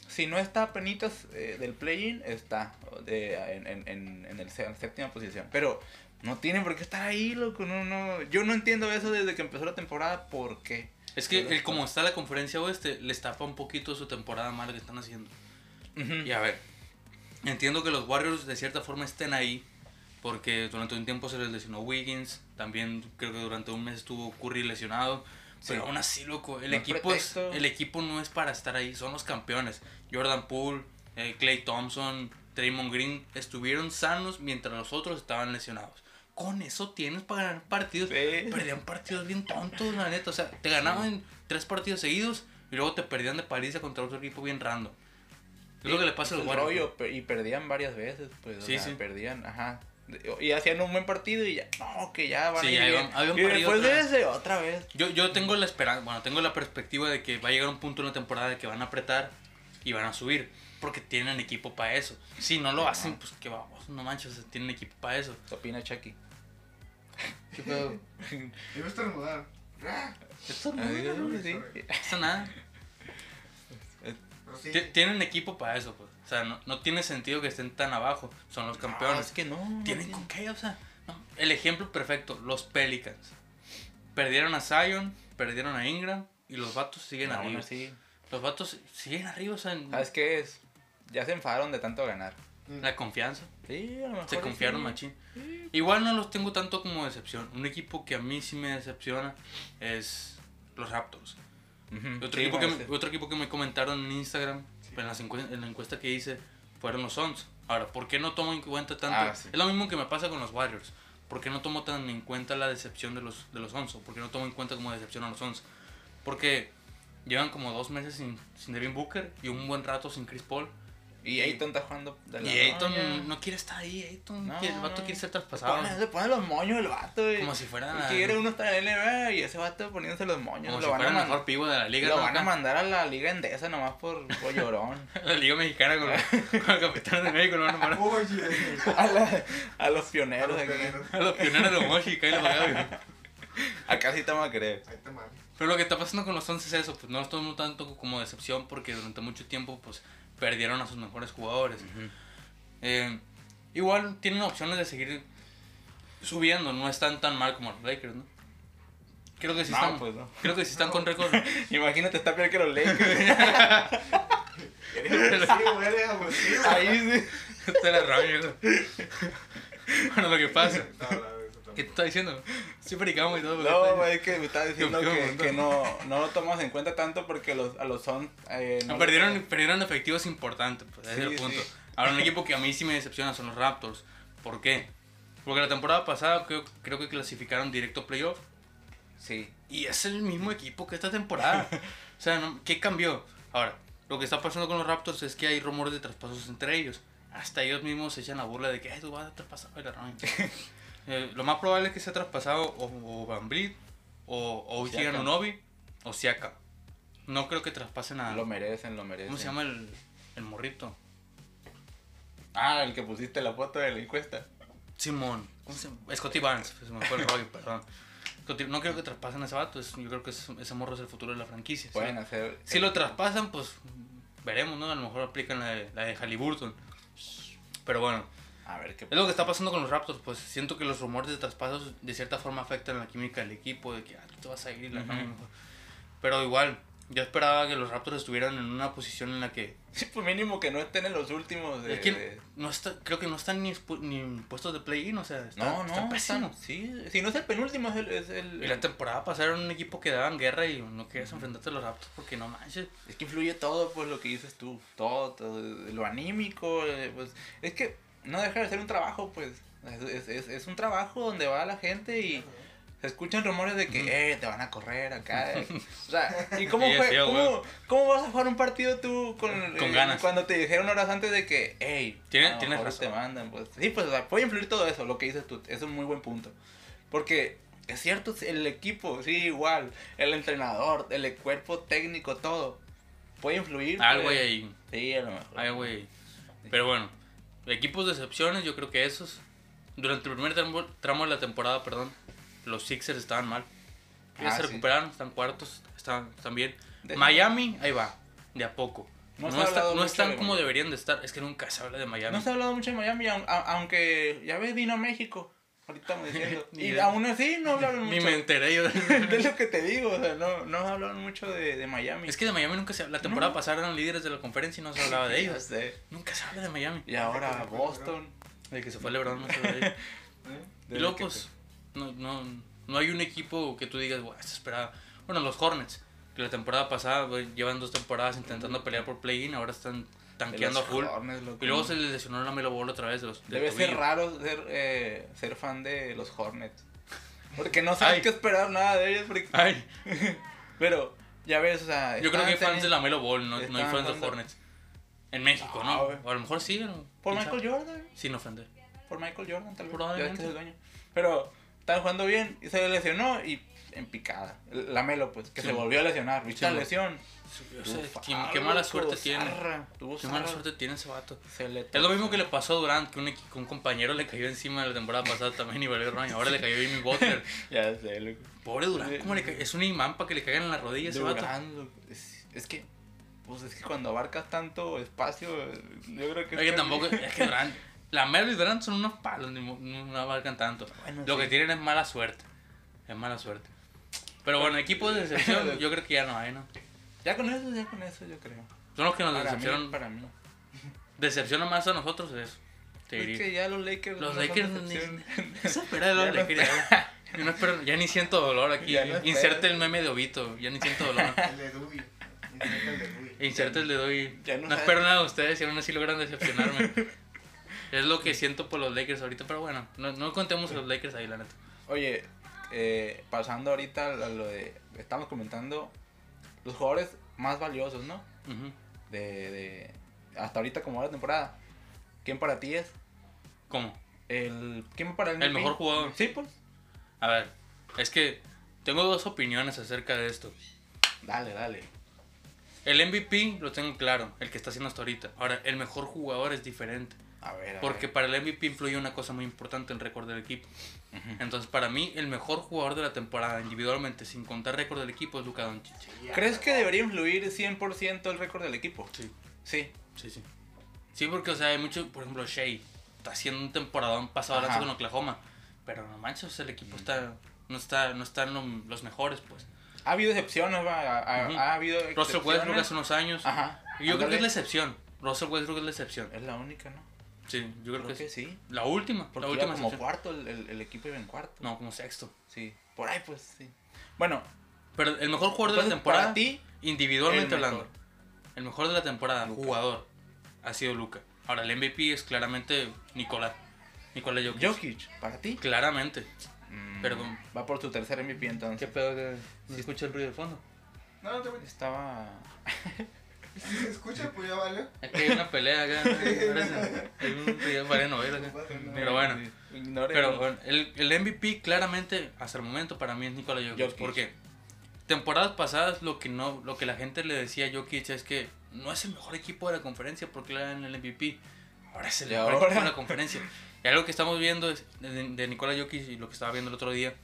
Si no está penitas eh, del play-in, está de, en, en, en, en el sé- séptima posición. Pero no tienen por qué estar ahí, loco. No, no. Yo no entiendo eso desde que empezó la temporada. ¿Por qué? Es que el como está la conferencia oeste, les tapa un poquito su temporada mala que están haciendo. Ujú. Y a ver, entiendo que los Warriors de cierta forma estén ahí, porque durante un tiempo se les lesionó Wiggins, también creo que durante un mes estuvo Curry lesionado, pero Sí. aún así, loco, el, No equipo es, el equipo no es para estar ahí, son los campeones. Jordan Poole, eh, Clay Thompson, Draymond Green estuvieron sanos mientras los otros estaban lesionados. Con eso tienes para ganar partidos. Perdían partidos bien tontos, la neta. O sea, te ganaban tres partidos seguidos y luego te perdían de paliza contra otro equipo bien random. Es lo que le pasa a los el Warriors. rollo, y perdían varias veces, pues. o Sí, sea, sí. perdían, ajá. Y hacían un buen partido y ya, no, que ya van Sí, a ir había un y después de ese, otra vez. Yo, yo tengo la esperanza, bueno, tengo la perspectiva de que va a llegar un punto en la temporada de que van a apretar y van a subir. Porque tienen equipo para eso. Si no lo hacen, pues que vamos, no manches, tienen equipo para eso. ¿Qué opina Chucky? ¿Qué pedo? Iba a estornudar. Ah, Esto no, esto nada. pero sí. Ti- Tienen equipo para eso, pues. O sea, no, no tiene sentido que estén tan abajo. Son los No, campeones. es que no. ¿Tienen tiene. con qué? O sea, no. el ejemplo perfecto, los Pelicans. Perdieron a Zion, perdieron a Ingram y los vatos siguen arriba. Los vatos siguen arriba, o sea, en ¿Sabes qué es? Ya se enfadaron de tanto ganar. la confianza. Sí, a lo mejor. Se confiaron sí. machín. Igual no los tengo tanto como decepción. Un equipo que a mí sí me decepciona es los Raptors. Otro, sí, equipo, que me, otro equipo que me comentaron en Instagram, en, las en la encuesta que hice, fueron los Suns. Ahora, ¿por qué no tomo en cuenta tanto? Ah, sí. Es lo mismo que me pasa con los Warriors. ¿Por qué no tomo tan en cuenta la decepción de los, de los Suns? ¿O ¿Por qué no tomo en cuenta como decepción a los Suns? Porque llevan como dos meses sin, sin Devin Booker y un buen rato sin Chris Paul. Y Ayton está jugando de la Y Ayton raya. no quiere estar ahí. Ayton, No, el vato no. quiere ser Se traspasado. pone, se pone los moños el vato, güey. Como si fuera- Y Quiere uno estar en la NBA y ese vato poniéndose los moños. Como lo si van, fuera a, el man- mejor pivo de la liga. lo ¿no? van a mandar a la liga endesa nomás por, por llorón. La liga mexicana con, con el capitán de México. Lo van a mandar Oye. a, la- a los pioneros a los pioneros de los Moshi. Kyle Magabi. Acá sí te vamos a creer. Ahí te. Pero lo que está pasando con los Suns es eso, pues no los tomo tanto como decepción porque durante mucho tiempo pues perdieron a sus mejores jugadores. Eh, igual tienen opciones de seguir subiendo, no están tan mal como los Lakers, ¿no? Creo que sí No, están, pues no. creo que sí están con récord. Imagínate, está peor que los Lakers. Ahí sí. Te la rabia. Bueno, lo que pasa, No, ¿qué te está diciendo? Sí, pericamos y todo. No, güey, es que me estaba diciendo que, que no, no lo tomas en cuenta tanto porque los, a los son. Eh, No, no perdieron, perdieron efectivos importantes, pues, ese es Sí, el punto. sí. Ahora, un equipo que a mí sí me decepciona son los Raptors. ¿Por qué? Porque la temporada pasada creo, creo que clasificaron directo playoff. Sí. Y es el mismo equipo que esta temporada. o sea, no- ¿qué cambió? Ahora, lo que está pasando con los Raptors es que hay rumores de traspasos entre ellos. Hasta ellos mismos se echan la burla de que "Ay, tú vas a traspasar a la Ryan". Eh, Lo más probable es que sea traspasado o, o Van Vliet, o, o Siakam. Anunoby, o Siaka. No creo que traspasen a... Lo merecen, lo merecen. ¿Cómo se llama el, el morrito? Ah, el que pusiste la foto de la encuesta. Simón. ¿Cómo se llama? Scotty Barnes. Se me fue el rollo, perdón. Scotty- no creo que traspasen a ese vato. es- yo creo que ese, ese morro es el futuro de la franquicia. Pueden Si, hacer. si lo traspasan, pues veremos, ¿no? A lo mejor aplican la de, la de Halliburton. Pero bueno, A ver qué es lo que está pasando con los Raptors. Pues siento que los rumores de traspasos de cierta forma afectan la química del equipo. De que ah, tú te vas a ir. la. Ryan mejor. Pero igual, yo esperaba que los Raptors estuvieran en una posición en la que Sí, pues mínimo que no estén en los últimos. De, Es que de- no está, creo que no están ni, ni en puestos de play-in, o sea, está, No, está no, pésimo. están- sí, si no es el penúltimo, es el. Es, el- Y la temporada pasada era un equipo que daban guerra y no querías enfrentarte a los Raptors porque no manches. es que influye todo, pues lo que dices tú. Todo, todo, lo anímico. eh, Pues es que no deja de ser un trabajo, pues. Es, es, es, es un trabajo donde va la gente y. Se escuchan rumores de que, eh, te van a correr acá. eh. O sea, ¿y cómo, Sí, fue- sí, cómo, cómo vas a jugar un partido tú con, Con eh, ganas. cuando te dijeron horas antes de que, hey, tienes mejor razón. te mandan? Pues, sí, pues o sea, puede influir todo eso, lo que dices tú. Es un muy buen punto. Porque es cierto, el equipo, sí, igual. El entrenador, el cuerpo técnico, todo. Puede influir. Algo pues. hay ahí, Sí, a lo mejor. algo ahí. Pero bueno, equipos de excepciones, yo creo que esos. Durante el primer tramo, tramo de la temporada, perdón, los Sixers estaban mal. Ya Ah, se sí. recuperaron, están cuartos, están, están bien. De- Miami, ahí va, de a poco. No No, está- no están de como Miami. deberían de estar. Es que nunca se habla de Miami. No se ha hablado mucho de Miami, aunque ya ves, vino a México. Ahorita estamos diciendo. Y aún así no hablaron mucho. Ni me enteré yo. de lo que te digo, o sea, no, no hablaron mucho de, de Miami. Es que de Miami nunca se La temporada No. pasada eran líderes de la conferencia y no se hablaba de ellos. sé. Nunca se habla de Miami. Y ahora Boston. De que se fue LeBron, no se habla de ellos. ¿Eh? Y luego, pues, no, no, no hay un equipo que tú digas, "Buah, se esperaba. Bueno, los Hornets, que la temporada pasada güey, llevan dos temporadas intentando pelear por play-in, ahora están tanqueando full. los Hornets. Y luego se les lesionó la Melo Ball otra vez. De los, Debe ser raro ser, eh, ser fan de los Hornets. Porque no sabes Ay. qué esperar nada de ellos. porque- Ay, Pero, ya ves, o sea. yo creo que hay fans de la Melo Ball, no, no hay fans de jugando- Hornets. En México, No, ¿no? güey. O a lo mejor sí, ¿no? Por ¿Quién Michael sabe? Jordan. Sin ofender. Por Michael Jordan, tal vez. Probablemente. Ya es el dueño. Pero estaban jugando bien y se lesionó y en picada. La Melo, pues, que Sí. se volvió a lesionar. ¿Viste Sí, la lesión? O sea, Ufa, qué, qué mala suerte tiene. zarra, tuvo Qué mala suerte tiene ese vato. Se le Es lo mismo que le pasó a Durant, que un, que un compañero le cayó encima la temporada pasada también y valió Ronnie. Ahora le cayó Jimmy Butler. Ya sé, loco. Pobre Durant, ¿cómo le cae? Es un imán para que le caigan en las rodillas ese vato. Es, es que, pues es que cuando abarcas tanto espacio, yo creo que... Es que tampoco, es que Durant, la Melo y Durant son unos palos, no, no abarcan tanto. Bueno, Lo sí. que tienen es mala suerte. Es mala suerte. Pero bueno, equipos de decepción, yo creo que ya no hay, ¿no? Ya con eso, ya con eso, yo creo. Son los que nos Para mí, decepcionan. para mí. Decepcionan más a nosotros, eso. Te Es diría. que ya los Lakers... Los no son Lakers ni. Eso espera de los Lakers. Ya, Yo no espero- ya ni siento dolor aquí. No. Inserte el meme de Obito. Ya ni siento dolor. El de Dewey. Inserte el de doy. Ya no No, espero nada de ustedes y aún así logran decepcionarme. es lo que siento por los Lakers ahorita. Pero bueno, no, no contemos a los Lakers ahí, la neta. Oye, eh, pasando ahorita a lo de... Estamos comentando los jugadores más valiosos, ¿no? De, de... Hasta ahorita como la temporada. ¿Quién para ti es? ¿Cómo? El, ¿Quién para el El mejor jugador. Sí, pues. A ver, es que tengo dos opiniones acerca de esto. Dale, dale. El MVP lo tengo claro, el que está haciendo hasta ahorita. Ahora, el mejor jugador es diferente. A ver, a Porque ver. para el MVP influye una cosa muy importante, el récord del equipo. Entonces, para mí, el mejor jugador de la temporada, individualmente, sin contar récord del equipo, es Luka Doncic. ¿Crees que debería influir 100% el récord del equipo? Sí, Sí. sí, sí. Sí, porque, o sea, hay mucho, por ejemplo, Shea está haciendo un temporadón pasado lanza con Oklahoma. Pero no manches, el equipo está, no está, no están lo- los mejores, pues. Ha habido excepciones, va. Ha, habido Russell Westbrook excepciones. hace unos años. Ajá. Yo creo que es la excepción. Russell Westbrook es la excepción. Es la única, ¿no? Sí, yo creo, Creo que, sí. la última. Porque la iba última como cuarto, el, el, el equipo iba en cuarto. No, como sexto. Sí. Por ahí, pues, sí. Bueno, Pero el mejor jugador de la temporada, para ti, individualmente el hablando, el mejor de la temporada, Luka. jugador, ha sido Luca. Ahora, el MVP es claramente Nicolás. Nicolás Jokic. Jokic, para ti. Claramente. Mm, Perdón. Va por su tercer MVP entonces. pedo que no escucha el ruido de fondo? No, no te voy Estaba. Si se escucha, pues ya vale. Es que hay una pelea acá. Hay un ruido de novela acá. Pero bueno. Pero bueno, el, el MVP claramente hasta el momento para mí es Nikola Jokic. Jokic. Porque temporadas pasadas lo que no lo que la gente le decía a Jokic es que no es el mejor equipo de la conferencia porque le dan el MVP. Ahora es el mejor ahora. equipo de la conferencia. Y algo que estamos viendo es de, de Nikola Jokic y lo que estaba viendo el otro día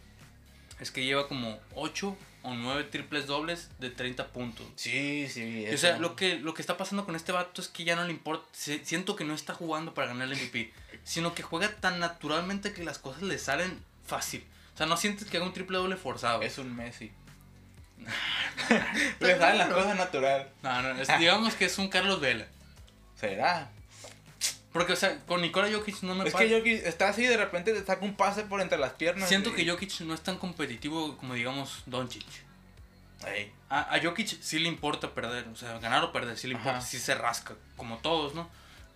es que lleva como 8 o 9 triples dobles de 30 puntos. Sí, sí. Y, o eso. sea, lo que, lo que está pasando con este vato es que ya no le importa. Siento que no está jugando para ganar el MVP, sino que juega tan naturalmente que las cosas le salen fácil. O sea, no sientes que haga un triple doble forzado. Es un Messi. Le salen las cosas natural. No, no, es- digamos que es un Carlos Vela. ¿Será? Porque, o sea, con Nikola Jokic no me Es que Jokic está así de repente te saca un pase por entre las piernas. Siento y- que Jokic no es tan competitivo como, digamos, Doncic. A, a Jokic sí le importa perder, o sea, ganar o perder, sí le importa, Ajá. sí se rasca, como todos, ¿no?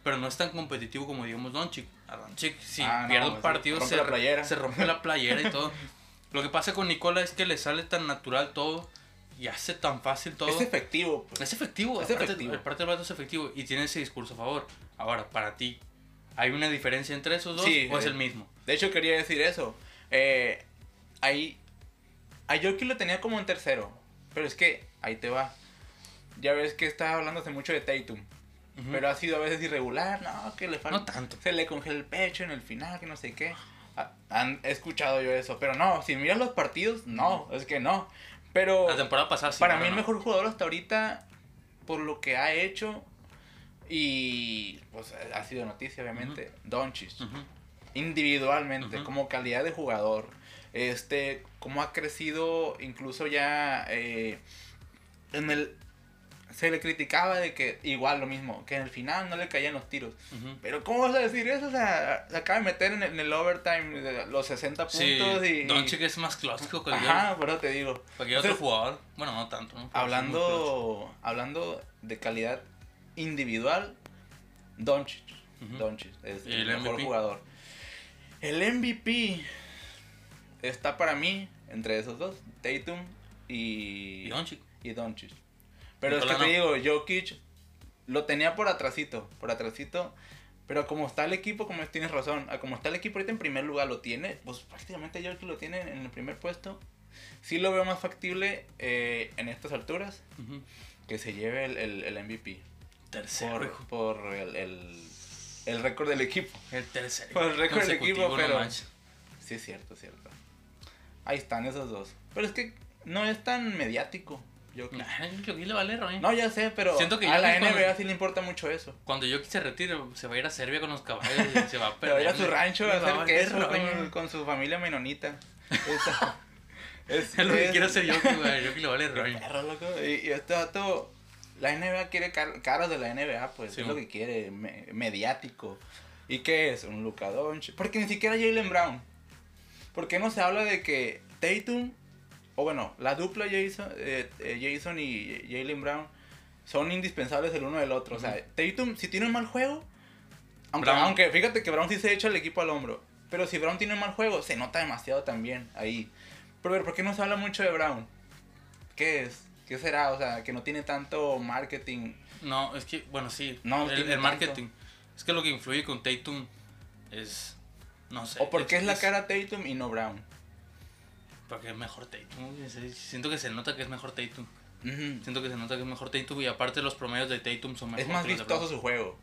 Pero no es tan competitivo como, digamos, Doncic. A Doncic, si Ah, no, pierde un partido, rompe se, la playera. se rompe la playera y todo. Lo que pasa con Nicola es que le sale tan natural todo y hace tan fácil todo. Es efectivo, pues. Es efectivo, Es aparte, efectivo. aparte del vato es efectivo y tiene ese discurso a favor. Ahora, para ti, ¿hay una diferencia entre esos dos Sí, o es eh, el mismo? De hecho, quería decir eso. Eh, ahí. A Jokic lo tenía como en tercero. Pero es que, ahí te va. Ya ves que está hablándose mucho de Tatum. Pero ha sido a veces irregular. No, que le falta. No tanto. Se le congela el pecho en el final, que no sé qué. Ah, Han he escuchado yo eso. Pero no, si miras los partidos, no. Es que no. Pero. La temporada pasada sí. Para mí el mejor jugador hasta ahorita, por lo que ha hecho y pues ha sido noticia obviamente, Doncic. Ujú. Individualmente, como calidad de jugador, este, cómo ha crecido incluso ya eh, en el... Se le criticaba de que igual lo mismo, que en el final no le caían los tiros. Pero ¿cómo vas a decir eso? O sea, se acaba de meter en el, en el overtime de los 60 Sí, puntos y... Doncic es más clásico que el Ajá, pero te digo. Otro Entonces, jugador. Bueno, no tanto, ¿no? Hablando, hablando de calidad individual, Doncic. Ujú. Doncic es ¿Y el, el mejor MVP? jugador. El MVP está para mí entre esos dos, Tatum y, Y Doncic. y Doncic. Pero es que te digo, Jokic lo tenía por atrasito, por atrasito. Pero como está el equipo, como tienes razón, como está el equipo ahorita en primer lugar lo tiene, pues prácticamente que lo tiene en el primer puesto. Sí lo veo más factible eh, en estas alturas Ujú. que se lleve el, el, el MVP. Tercero, Por, por el, el, el récord del equipo. El tercero. Por el récord del equipo, no pero- manches. Sí, es cierto, es cierto. Ahí están esos dos. Pero es que no es tan mediático. Yo Nah, yo le vale, Roy. No, ya sé, pero Siento que a la Jokic cuando- NBA sí le importa mucho eso. Cuando yo se retire, se va a ir a Serbia con los caballos y se va a Pero perder. ir a su rancho a Le va hacer valer, queso con, con su familia menonita. Esa- es, lo que es- quiero hacer yo, güey. Yo que le vale, Roy. perro, loco. Y, y este dato, la NBA quiere car- caras de la NBA, pues Sí, es lo que quiere, me- mediático. ¿Y qué es? Un Luka Doncic. Porque ni siquiera Jalen Brown. ¿Por qué no se habla de que Tatum, o bueno, la dupla Jason, eh, eh, Jason y Jalen Brown son indispensables el uno del otro? O sea, Tatum, si tiene un mal juego, aunque, Brown. aunque fíjate que Brown sí se echa el equipo al hombro. Pero si Brown tiene un mal juego, se nota demasiado también ahí. Pero a ver, ¿por qué no se habla mucho de Brown? ¿Qué es? ¿Qué será? O sea, que no tiene tanto marketing. No, es que, bueno, sí. No el, marketing. Es que lo que influye con Tatum es. No sé. ¿O por qué es la cara Tatum y no Brown? Porque es mejor Tatum. Siento que se nota que es mejor Tatum. Ujú. Siento que se nota que es mejor Tatum. Y aparte, los promedios de Tatum son mejores. Es más vistoso su juego.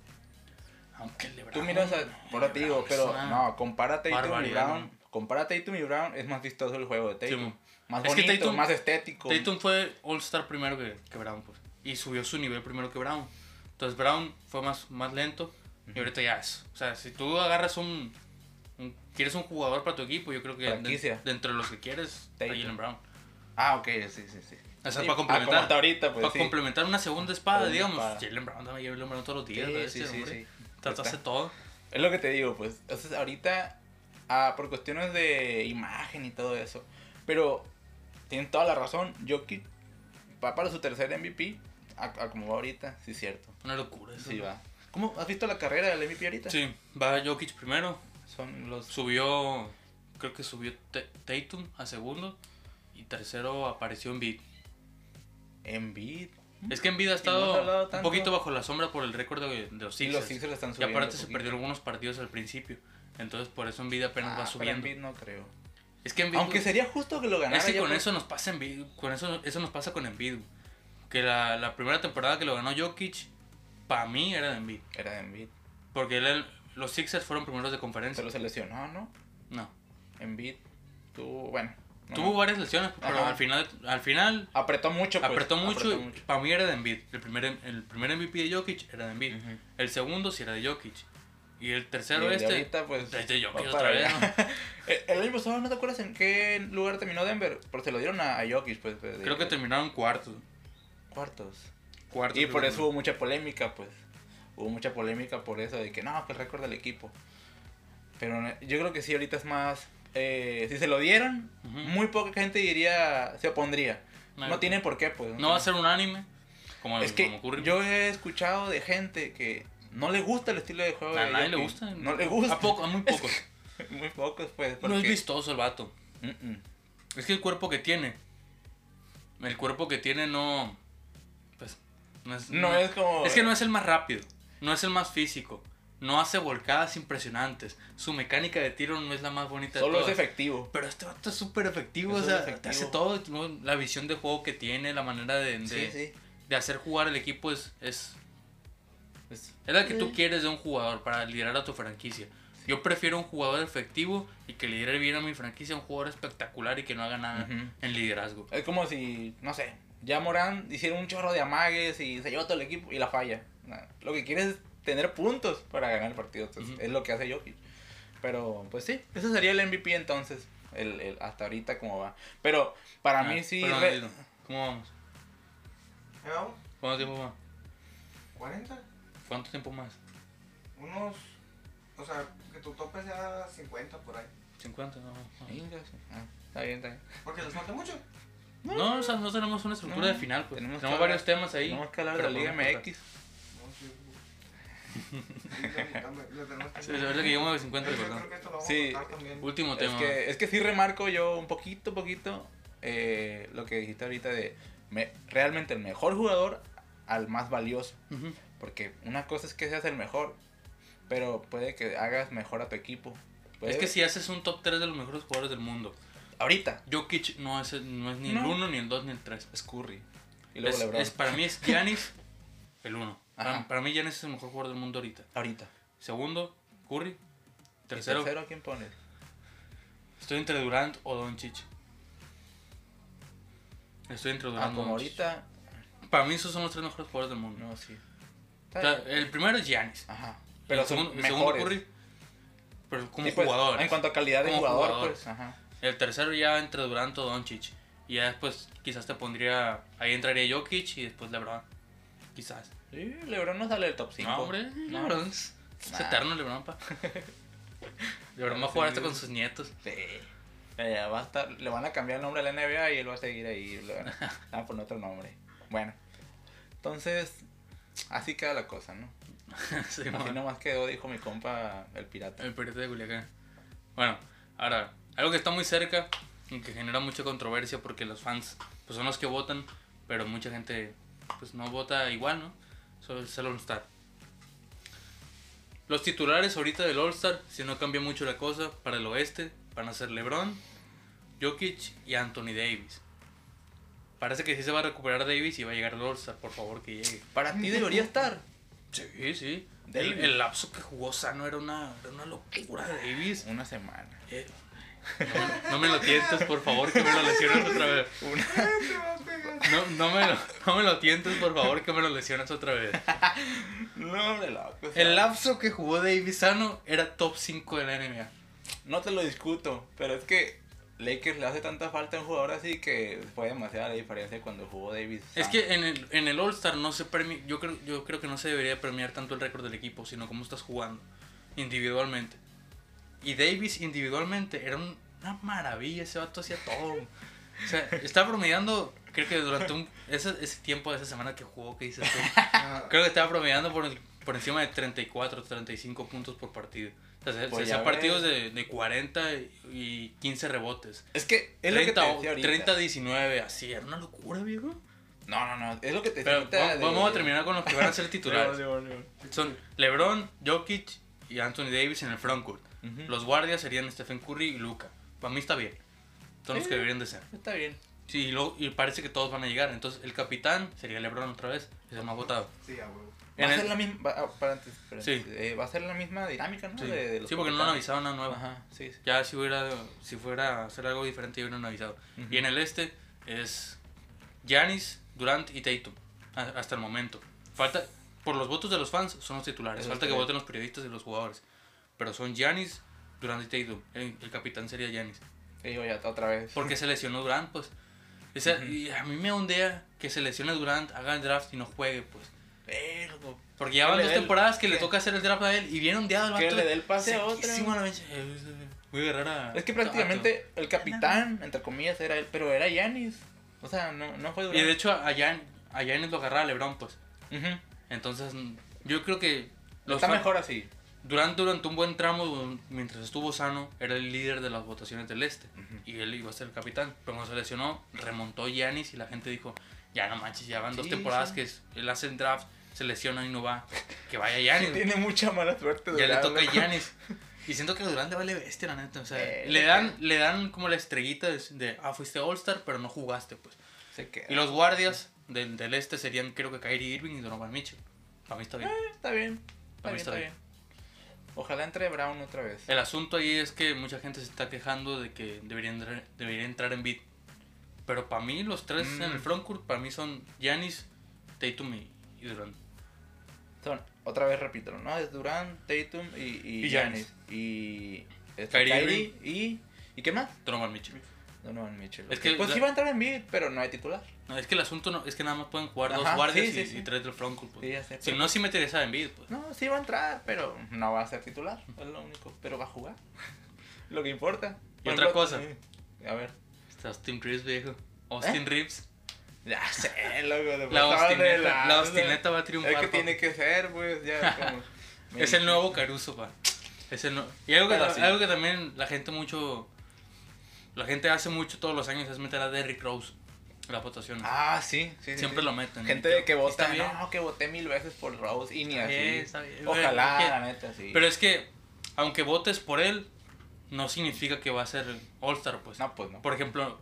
Aunque de Tú miras, a, por te digo, pero no, compara Tatum y Brown. Compara Tatum y Brown, es más vistoso el juego de Tatum. Sí, más Es que bonito, Tatum- más estético. Tatum fue All-Star primero que, que Brown, pues. Y subió su nivel primero que Brown. Entonces Brown fue más, más lento. Y ahorita ya es. O sea, si tú agarras un- Quieres un jugador para tu equipo, yo creo que de, Franquicia. de entre los que quieres. Jalen Brown. Ah, ok, sí, sí, sí. O sea, Sí, para ah, complementar. ahorita, pues para sí. complementar una segunda espada, Segunda digamos. Jalen Brown, dame Jalen Brown todos los días. Sí, sí, sí, sí. Trata de hacer todo. Es lo que te digo, pues. Entonces, ahorita, ah, por cuestiones de imagen y todo eso. Pero, tienen toda la razón. Jokic va para su tercer MVP. A, a como va ahorita, sí, cierto. Una locura eso. Sí, va. ¿Cómo? ¿Has visto la carrera del MVP ahorita? Sí, va Jokic primero. Son los. Subió. Creo que subió Tatum a segundo. Y tercero apareció Embiid. Embiid. Es que Embiid ha estado un poquito bajo la sombra por el récord de, de los Sixers. los Sixers están y subiendo. aparte se perdieron algunos partidos al principio. Entonces por eso Embiid apenas Ah, va pero subiendo. Embiid no creo. Es que Embiid, Aunque sería justo que lo ganara. es que con por- eso nos pasa Embiid, con eso, eso nos pasa con Embiid. Que la, la primera temporada que lo ganó Jokic, para mí era de Embiid. Era de Embiid. Porque él- los Sixers fueron primeros de conferencia. Pero se lesionó, ¿no? No. Embiid tuvo, bueno. no. Tuvo varias lesiones, pero Ajá. al final, al final Apretó mucho, pues. apretó mucho. Para mí era de Embiid. El primer, el primer MVP de Jokic era de Embiid. El segundo sí era de Jokic. Y el Y tercero el de este. ahorita, pues, es de Jokic otra vez. El el año pasado, ¿no te acuerdas en qué lugar terminó Denver? Porque se lo dieron a, a Jokic, pues. de- Creo que terminaron cuartos. Cuartos. Cuartos. Y por eso hubo mucha polémica, pues. Hubo mucha polémica por eso, de que no, que el récord del equipo. Pero ne- yo creo que sí, ahorita es más. eh, si se lo dieron, muy poca gente diría, se opondría. No, No, tiene por qué, pues. No va a ser unánime. Como, Es que como ocurre. yo he escuchado de gente que no le gusta el estilo de juego a nadie le gusta. No le gusta. A, poco, a muy pocos. Muy pocos, pues. No es porque- vistoso el vato. Mm, mm. Es que el cuerpo que tiene. El cuerpo que tiene no. Pues. No es, No es como. Es que no es el más rápido. No es el más físico. No hace volcadas impresionantes. Su mecánica de tiro no es la más bonita Solo de es todas. efectivo. Pero este vato es súper efectivo. Es o sea, efectivo. te hace todo. ¿no? La visión de juego que tiene, la manera de, de, Sí, sí. de hacer jugar el equipo es, es, Es- es la que tú quieres de un jugador para liderar a tu franquicia. Yo prefiero un jugador efectivo y que lidere bien a mi franquicia, un jugador espectacular y que no haga nada en liderazgo. Es como si, no sé, ya Morán hiciera un chorro de amagues y se lleva todo el equipo y la falla. Nah, Lo que quiere es tener puntos para ganar el partido. Entonces. Es lo que hace Jokic. Pero, pues sí, ese sería el MVP entonces. El, el- hasta ahorita como va. Pero para Ah, mí sí. perdón, re- Dilo. ¿Cómo vamos? ¿Cuánto tiempo más? ¿40? ¿Cuánto tiempo más? Unos. O sea, que tu tope sea 50 por ahí. ¿50? No, no. Venga, sí. Ah, está bien, está bien. Porque les falta mucho. No, o sea, no tenemos una estructura No, de final, pues. tenemos varios temas ahí. Tenemos que hablar de la Liga. MX. Sí. Le tenemos que- 50, Yo perdón. creo que esto lo vamos Sí. Último Es tema. que, es que sí remarco yo un poquito, poquito eh, lo que dijiste ahorita de me- realmente el mejor jugador al más valioso. Ujú. Porque una cosa es que seas el mejor, pero puede que hagas mejor a tu equipo. Puede- Es que si haces un top 3 de los mejores jugadores del mundo, Ahorita Jokic no es, el- no es ni el No. 1, ni el 2, ni el 3. es Curry. Y luego Es, LeBron. es- para mí es Giannis el 1. Para, para mí Giannis es el mejor jugador del mundo ahorita. Ahorita. Segundo, Curry. ¿Y Tercero, tercero a quién pones? estoy entre Durant o Doncic. Estoy entre Ah, Durant o como ahorita. Para mí esos son los tres mejores jugadores del mundo. No, sí. O sea, el primero es Giannis. Ajá. Pero el segundo, el segundo mejores. Curry. Pero como Sí, pues, jugador. En cuanto a calidad de jugador, pues. Ajá. El tercero ya entre Durant o Doncic. Y ya después quizás te pondría. Ahí entraría Jokic y después LeBron. Quizás. Sí, LeBron no sale del top 5. No, hombre. No. LeBron es, Nah. eterno, LeBron, pa. LeBron va a jugar hasta con sus nietos. Sí. Ya, ya va a estar, le van a cambiar el nombre a la NBA y él va a seguir ahí. Le van a, le van a poner otro nombre. Bueno. Entonces, así queda la cosa, ¿no? Sí, Así man. nomás quedó, dijo mi compa, el pirata. El pirata de Culiacán. Bueno, ahora, algo que está muy cerca y que genera mucha controversia porque los fans pues, son los que votan, pero mucha gente pues no vota igual, ¿no? Solo es el All-Star. Los titulares ahorita del All-Star, si no cambia mucho la cosa, para el oeste van a ser LeBron, Jokic y Anthony Davis. Parece que sí se va a recuperar Davis y va a llegar al All-Star, por favor que llegue. Para ti debería estar. Sí, sí. El, Davis. el lapso que jugó Sano era una, era una locura Davis. Una semana. Eh, No me, no me lo tientes, por favor, que me lo lesiones otra vez. Una... No, no, me lo, no me lo tientes, por favor, que me lo lesiones otra vez. No, hombre, loco. o sea, El lapso que jugó Davis Sano era top 5 de la NBA. No te lo discuto, pero es que Lakers le hace tanta falta a un jugador así que fue demasiada la diferencia cuando jugó Davis. Es que en el, en el All-Star no se premia, yo creo, yo creo que no se debería premiar tanto el récord del equipo, sino cómo estás jugando individualmente. Y Davis individualmente era un- una maravilla, ese vato hacía todo. O sea, estaba promediando, creo que durante un, ese, ese tiempo de esa semana que jugó, que dices tú, Ah, Creo que estaba promediando por, por encima de 34, 35 puntos por partido. O sea, se, Pues se hacían partidos de, de 40 y 15 rebotes. Es que es lo que te 30, decía ahorita. 30 19, así, era una locura, viejo. No, no, no, es lo que te Pero vamos, de- vamos a terminar con los que van a ser titulares. Son LeBron, Jokic y Anthony Davis en el frontcourt. Ujú. Los guardias serían Stephen Curry y Luca. Para mí está bien. Son los Sí. que deberían de ser. Está bien. Sí, y, luego- y parece que todos van a llegar. Entonces el capitán sería LeBron otra vez. Es el más votado. Sí, a huevo. Va a el- ser la misma. Va, ah, para antes, para Sí. eh, va a ser la misma dinámica, ¿no? Sí, De- de los Sí, porque no han avisado nada nuevo. Ajá, sí. sí. Ya si hubiera si fuera a hacer algo diferente ya hubieran avisado. Ujú. Y en el este es Giannis, Durant y Tatum hasta el momento. Falta por los votos de los fans son los titulares. Eso Falta que bien. voten los periodistas y los jugadores. Pero son Giannis, Durant y Tatum. El, el capitán sería Giannis. Sí, yo ya otra vez. Porque se lesionó Durant, pues. O sea, Ujú. y a mí me ondea que se lesione Durant, haga el draft y no juegue, pues. Vergo. Porque ya Que van dos el- temporadas que le que- toca hacer el draft a él y viene ondeado el Que vato. le dé el pase a otra. a bench. Eh, Muy Guerrera. Es que prácticamente el capitán, entre comillas, era él, pero era Yanis. O sea, no, no fue Y Durant. de hecho a Jan, a Giannis lo agarraba LeBron, pues. Ujú. Entonces, mm, yo creo que los Está mejor así. Durant durante un buen tramo, mientras estuvo sano, era el líder de las votaciones del este. Y él iba a ser el capitán. Pero cuando se lesionó, remontó Giannis y la gente dijo, ya no manches, ya van dos Sí, temporadas sí. que él hace el draft, se lesiona y no va. Que vaya Giannis. Tiene mucha mala suerte. ya le toca a. Giannis. Y siento que a Durant le vale bestia, la neta. O sea, Eh, le, dan, le dan como la estrellita de, de, ah, fuiste All-Star, pero no jugaste, pues. Se queda. Y los guardias del, del este serían, creo que Kyrie Irving y Donovan Mitchell. Para mí está bien. Eh, está bien. Está Para mí bien, está está bien. bien. Ojalá entre Brown otra vez. El asunto ahí es que mucha gente se está quejando de que debería entrar, debería entrar en beat. Pero para mí, los tres Mm. en el frontcourt, para mí son Giannis, Tatum y, y Durant. Son, otra vez repito, ¿no? Es Durant, Tatum y, y, Y Giannis. Y. este, Kyrie Kyrie y. ¿Y qué más? Donovan Mitchell. Donovan Mitchell. Es que pues la- sí va a entrar en mid, pero no hay titular. No, es que el asunto no, es que nada más pueden jugar dos guardias sí, y, sí, y tres del frontcourt. pues. Sí, ya sé, si pero- no, sí meterías a Embiid, pues. No, sí va a entrar, pero no va a ser titular. Es lo único. Pero va a jugar. lo que importa. Y otra cosa. Sí. A ver. Está Austin Reeves, viejo. Austin ¿Eh? Reeves. Ya sé, loco. La Austineta, la. Austineta va a triunfar. Es que tiene que ser, pues. Ya, como. Es el nuevo Caruso, pa. Es el nue- Y algo que, Pero algo que también la gente mucho. La gente hace mucho todos los años es meter a Derrick Rose. Las votaciones. Ah, sí, sí, Siempre sí. lo meten. Gente Y que vota, bien. no, que voté mil veces por Rose y ni así. bien, está bien. Ojalá, la neta, sí. Pero es que, aunque votes por él, no significa que va a ser All-Star, pues. No, pues no. Por ejemplo,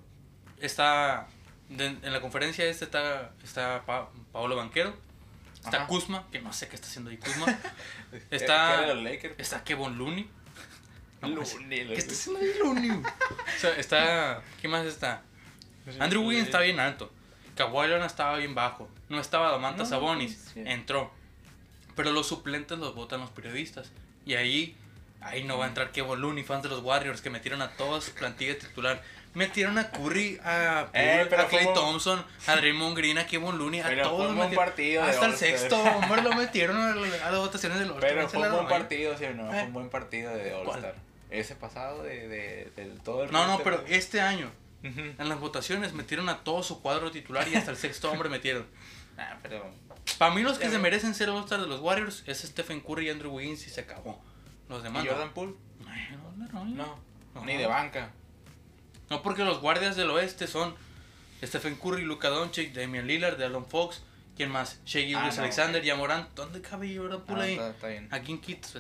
está. de- en la conferencia esta está, está Pa- Paolo Banquero. Está Ajá. Kuzma, que no sé qué está haciendo ahí Kuzma. ¿Qué- está- de Lakers? está Kevon Looney. No, pues, Looney, ¿Qué está haciendo ahí Looney? o sea, está. ¿Qué más está? Andrew Wiggins está bien alto. Kawhi Leonard estaba bien bajo. No estaba Domantas No, Sabonis. sí. Entró. Pero los suplentes los votan los periodistas. Y ahí, ahí no va a entrar Kevin Looney, fans de los Warriors, que metieron a toda su plantilla titular. Metieron a Curry, a, Eh, Poole, a Clay un- Thompson, a Draymond Green, a Kevin Looney, a Pero todos fue los un partido Hasta el All-Star. sexto hombre lo metieron a, a las votaciones del All-Star. Pero fue un buen partido, sí o no. Fue Eh. un buen partido de All-Star. Ese pasado de, todo el No, no, pero este año, En las votaciones, metieron a todo su cuadro titular y hasta el sexto hombre metieron. Ah, pero. Para mí los que Ya se merecen ser All-Star de los Warriors es Stephen Curry y Andrew Wiggins y se acabó. Los demás ¿Y. Jordan Poole? Ay, no, no, no. Ni de banca. No, porque los guardias del oeste son Stephen Curry, Luka Doncic, Damian Lillard, Alon Fox, ¿quién más? Shea Ah, no, Alexander, ok. Yamorant. ¿Dónde cabe Jordan Ah, Poole ahí? está, está bien. ¿A quién quitas?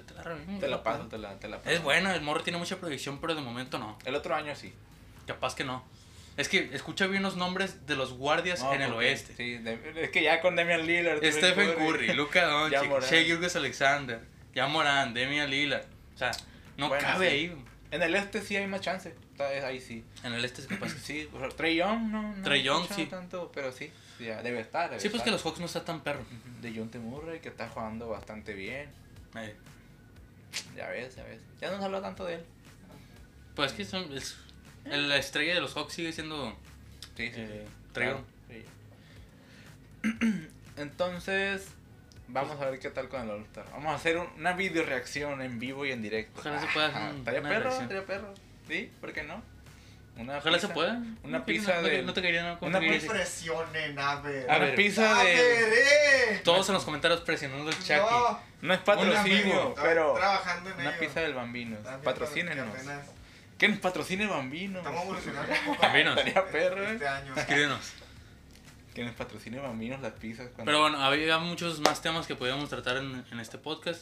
Te la paso, te la, te la paso. Es buena, el morro tiene mucha proyección, pero de momento no. El otro año sí. Capaz que no. Es que escucha bien los nombres de los guardias No, en el oeste. Sí, de- es que ya con Damian Lillard. Stephen Curry, Luka Doncic. Shea Gilgeous Alexander, Yamorant, Damian Lillard. O sea, no Bueno, cabe sí. ahí. En el este sí hay más chance. Ahí sí. En el este es capaz que sí. Sí, o sea, Trey Young no. no Trey Young, sí. tanto, pero sí. ya debe estar. Debe Sí, pues que los Hawks no está tan perro. De John T. Murray, que está jugando bastante bien. Eh, Ya ves, ya ves. Ya no se habla tanto de él. Pues es que son, es- la estrella de los Hawks sigue siendo Sí, sí. eh, sí. Trae Claro, sí. Entonces, vamos a ver qué tal con el All-Star. Vamos a hacer un- una video reacción en vivo y en directo. Ojalá se pueda hacer ¿Estaría una perro? reacción. ¿Estaría perro? ¿Sí? ¿Por qué no? Una Ojalá pizza- se pueda. Una No, pizza no, de. No te quería, no, ¿cómo una decir? Presionen, a ver. A Una ver. pizza A de. eh. Todos en los comentarios presionando el Chucky. No, No es patrocinio, pero. Trabajando en Una ello. pizza del Bambino. Patrocínenos. ¿Qué nos patrocine Bambino? Estamos evolucionando. Bambinos. Estaría perro, Este eh. año. Escríbenos. Que nos patrocine Bambinos las pizzas. Cuando Pero bueno, había muchos más temas que podíamos tratar en, en este podcast.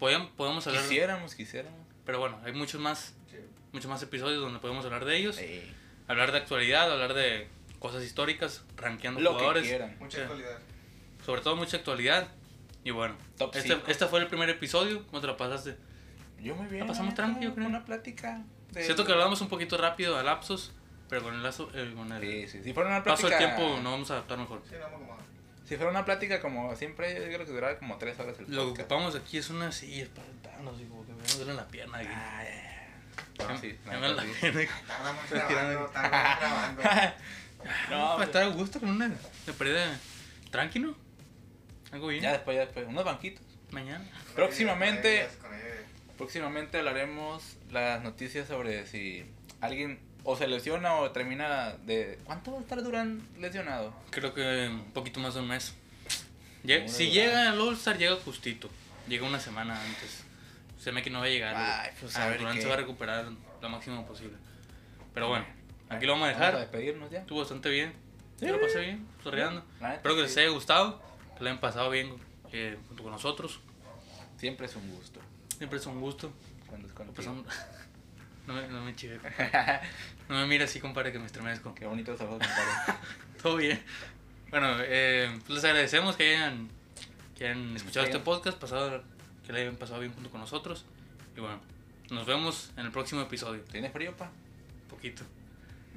Podíamos, podemos hablar. Quisiéramos, quisiéramos. Pero bueno, hay muchos más, Sí. muchos más episodios donde podemos hablar de ellos. Sí. Hablar de actualidad, hablar de cosas históricas, rankeando Lo que jugadores. quieran. Mucha Sí. actualidad. Sobre todo mucha actualidad. Y bueno, Top este, este fue el primer episodio. ¿Cómo te la pasaste? Yo muy bien. La pasamos neta, tranqui, yo creo. Una plática. De- Siento que hablamos un poquito rápido a lapsos, pero con el, lazo, eh, con el Sí, sí. Si fuera una paso plática. del tiempo nos vamos a adaptar mejor. Sí, no. Si fuera una plática como siempre, yo creo que durara como tres horas el Lo que ocupamos aquí es unas sillas para sentarnos y como que me duele la pierna. aquí. Ah, ya, ya. Me- No, sí, me la sí. pierna. Grabando, grabando. No, para estar a gusto con una de perdida tranquilo. Algo bien. Ya después, ya después. Unos banquitos. Mañana. Próximamente- Con ellos, con ellos. Próximamente hablaremos las noticias sobre si alguien o se lesiona o termina de... ¿Cuánto va a estar Durán lesionado? Creo que un poquito más de un mes. Lle- Muy si dura. llega el All-Star, llega justito. Llega una semana antes. Se me que no va a llegar. Ay, pues, a Ah, ver Durant qué. se va a recuperar lo máximo posible. Pero bueno, aquí lo vamos a Vamos a dejar. despedirnos ya. Estuvo bastante bien. Sí. Yo lo pasé bien, sorreando. Espero que les haya gustado, que lo hayan pasado bien eh, junto con nosotros. Siempre es un gusto. Siempre es un gusto. Cuando es pasamos- No me, no me chive, No me mire así, compadre, que me estremezco. Qué bonito esa voz, compadre. Todo bien. Bueno, eh, pues les agradecemos que hayan, que hayan escuchado este podcast, pasado, que le hayan pasado bien junto con nosotros. Y bueno, nos vemos en el próximo episodio. ¿Tienes frío, pa? Un poquito.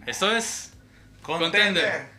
Esto es Contender. Contender.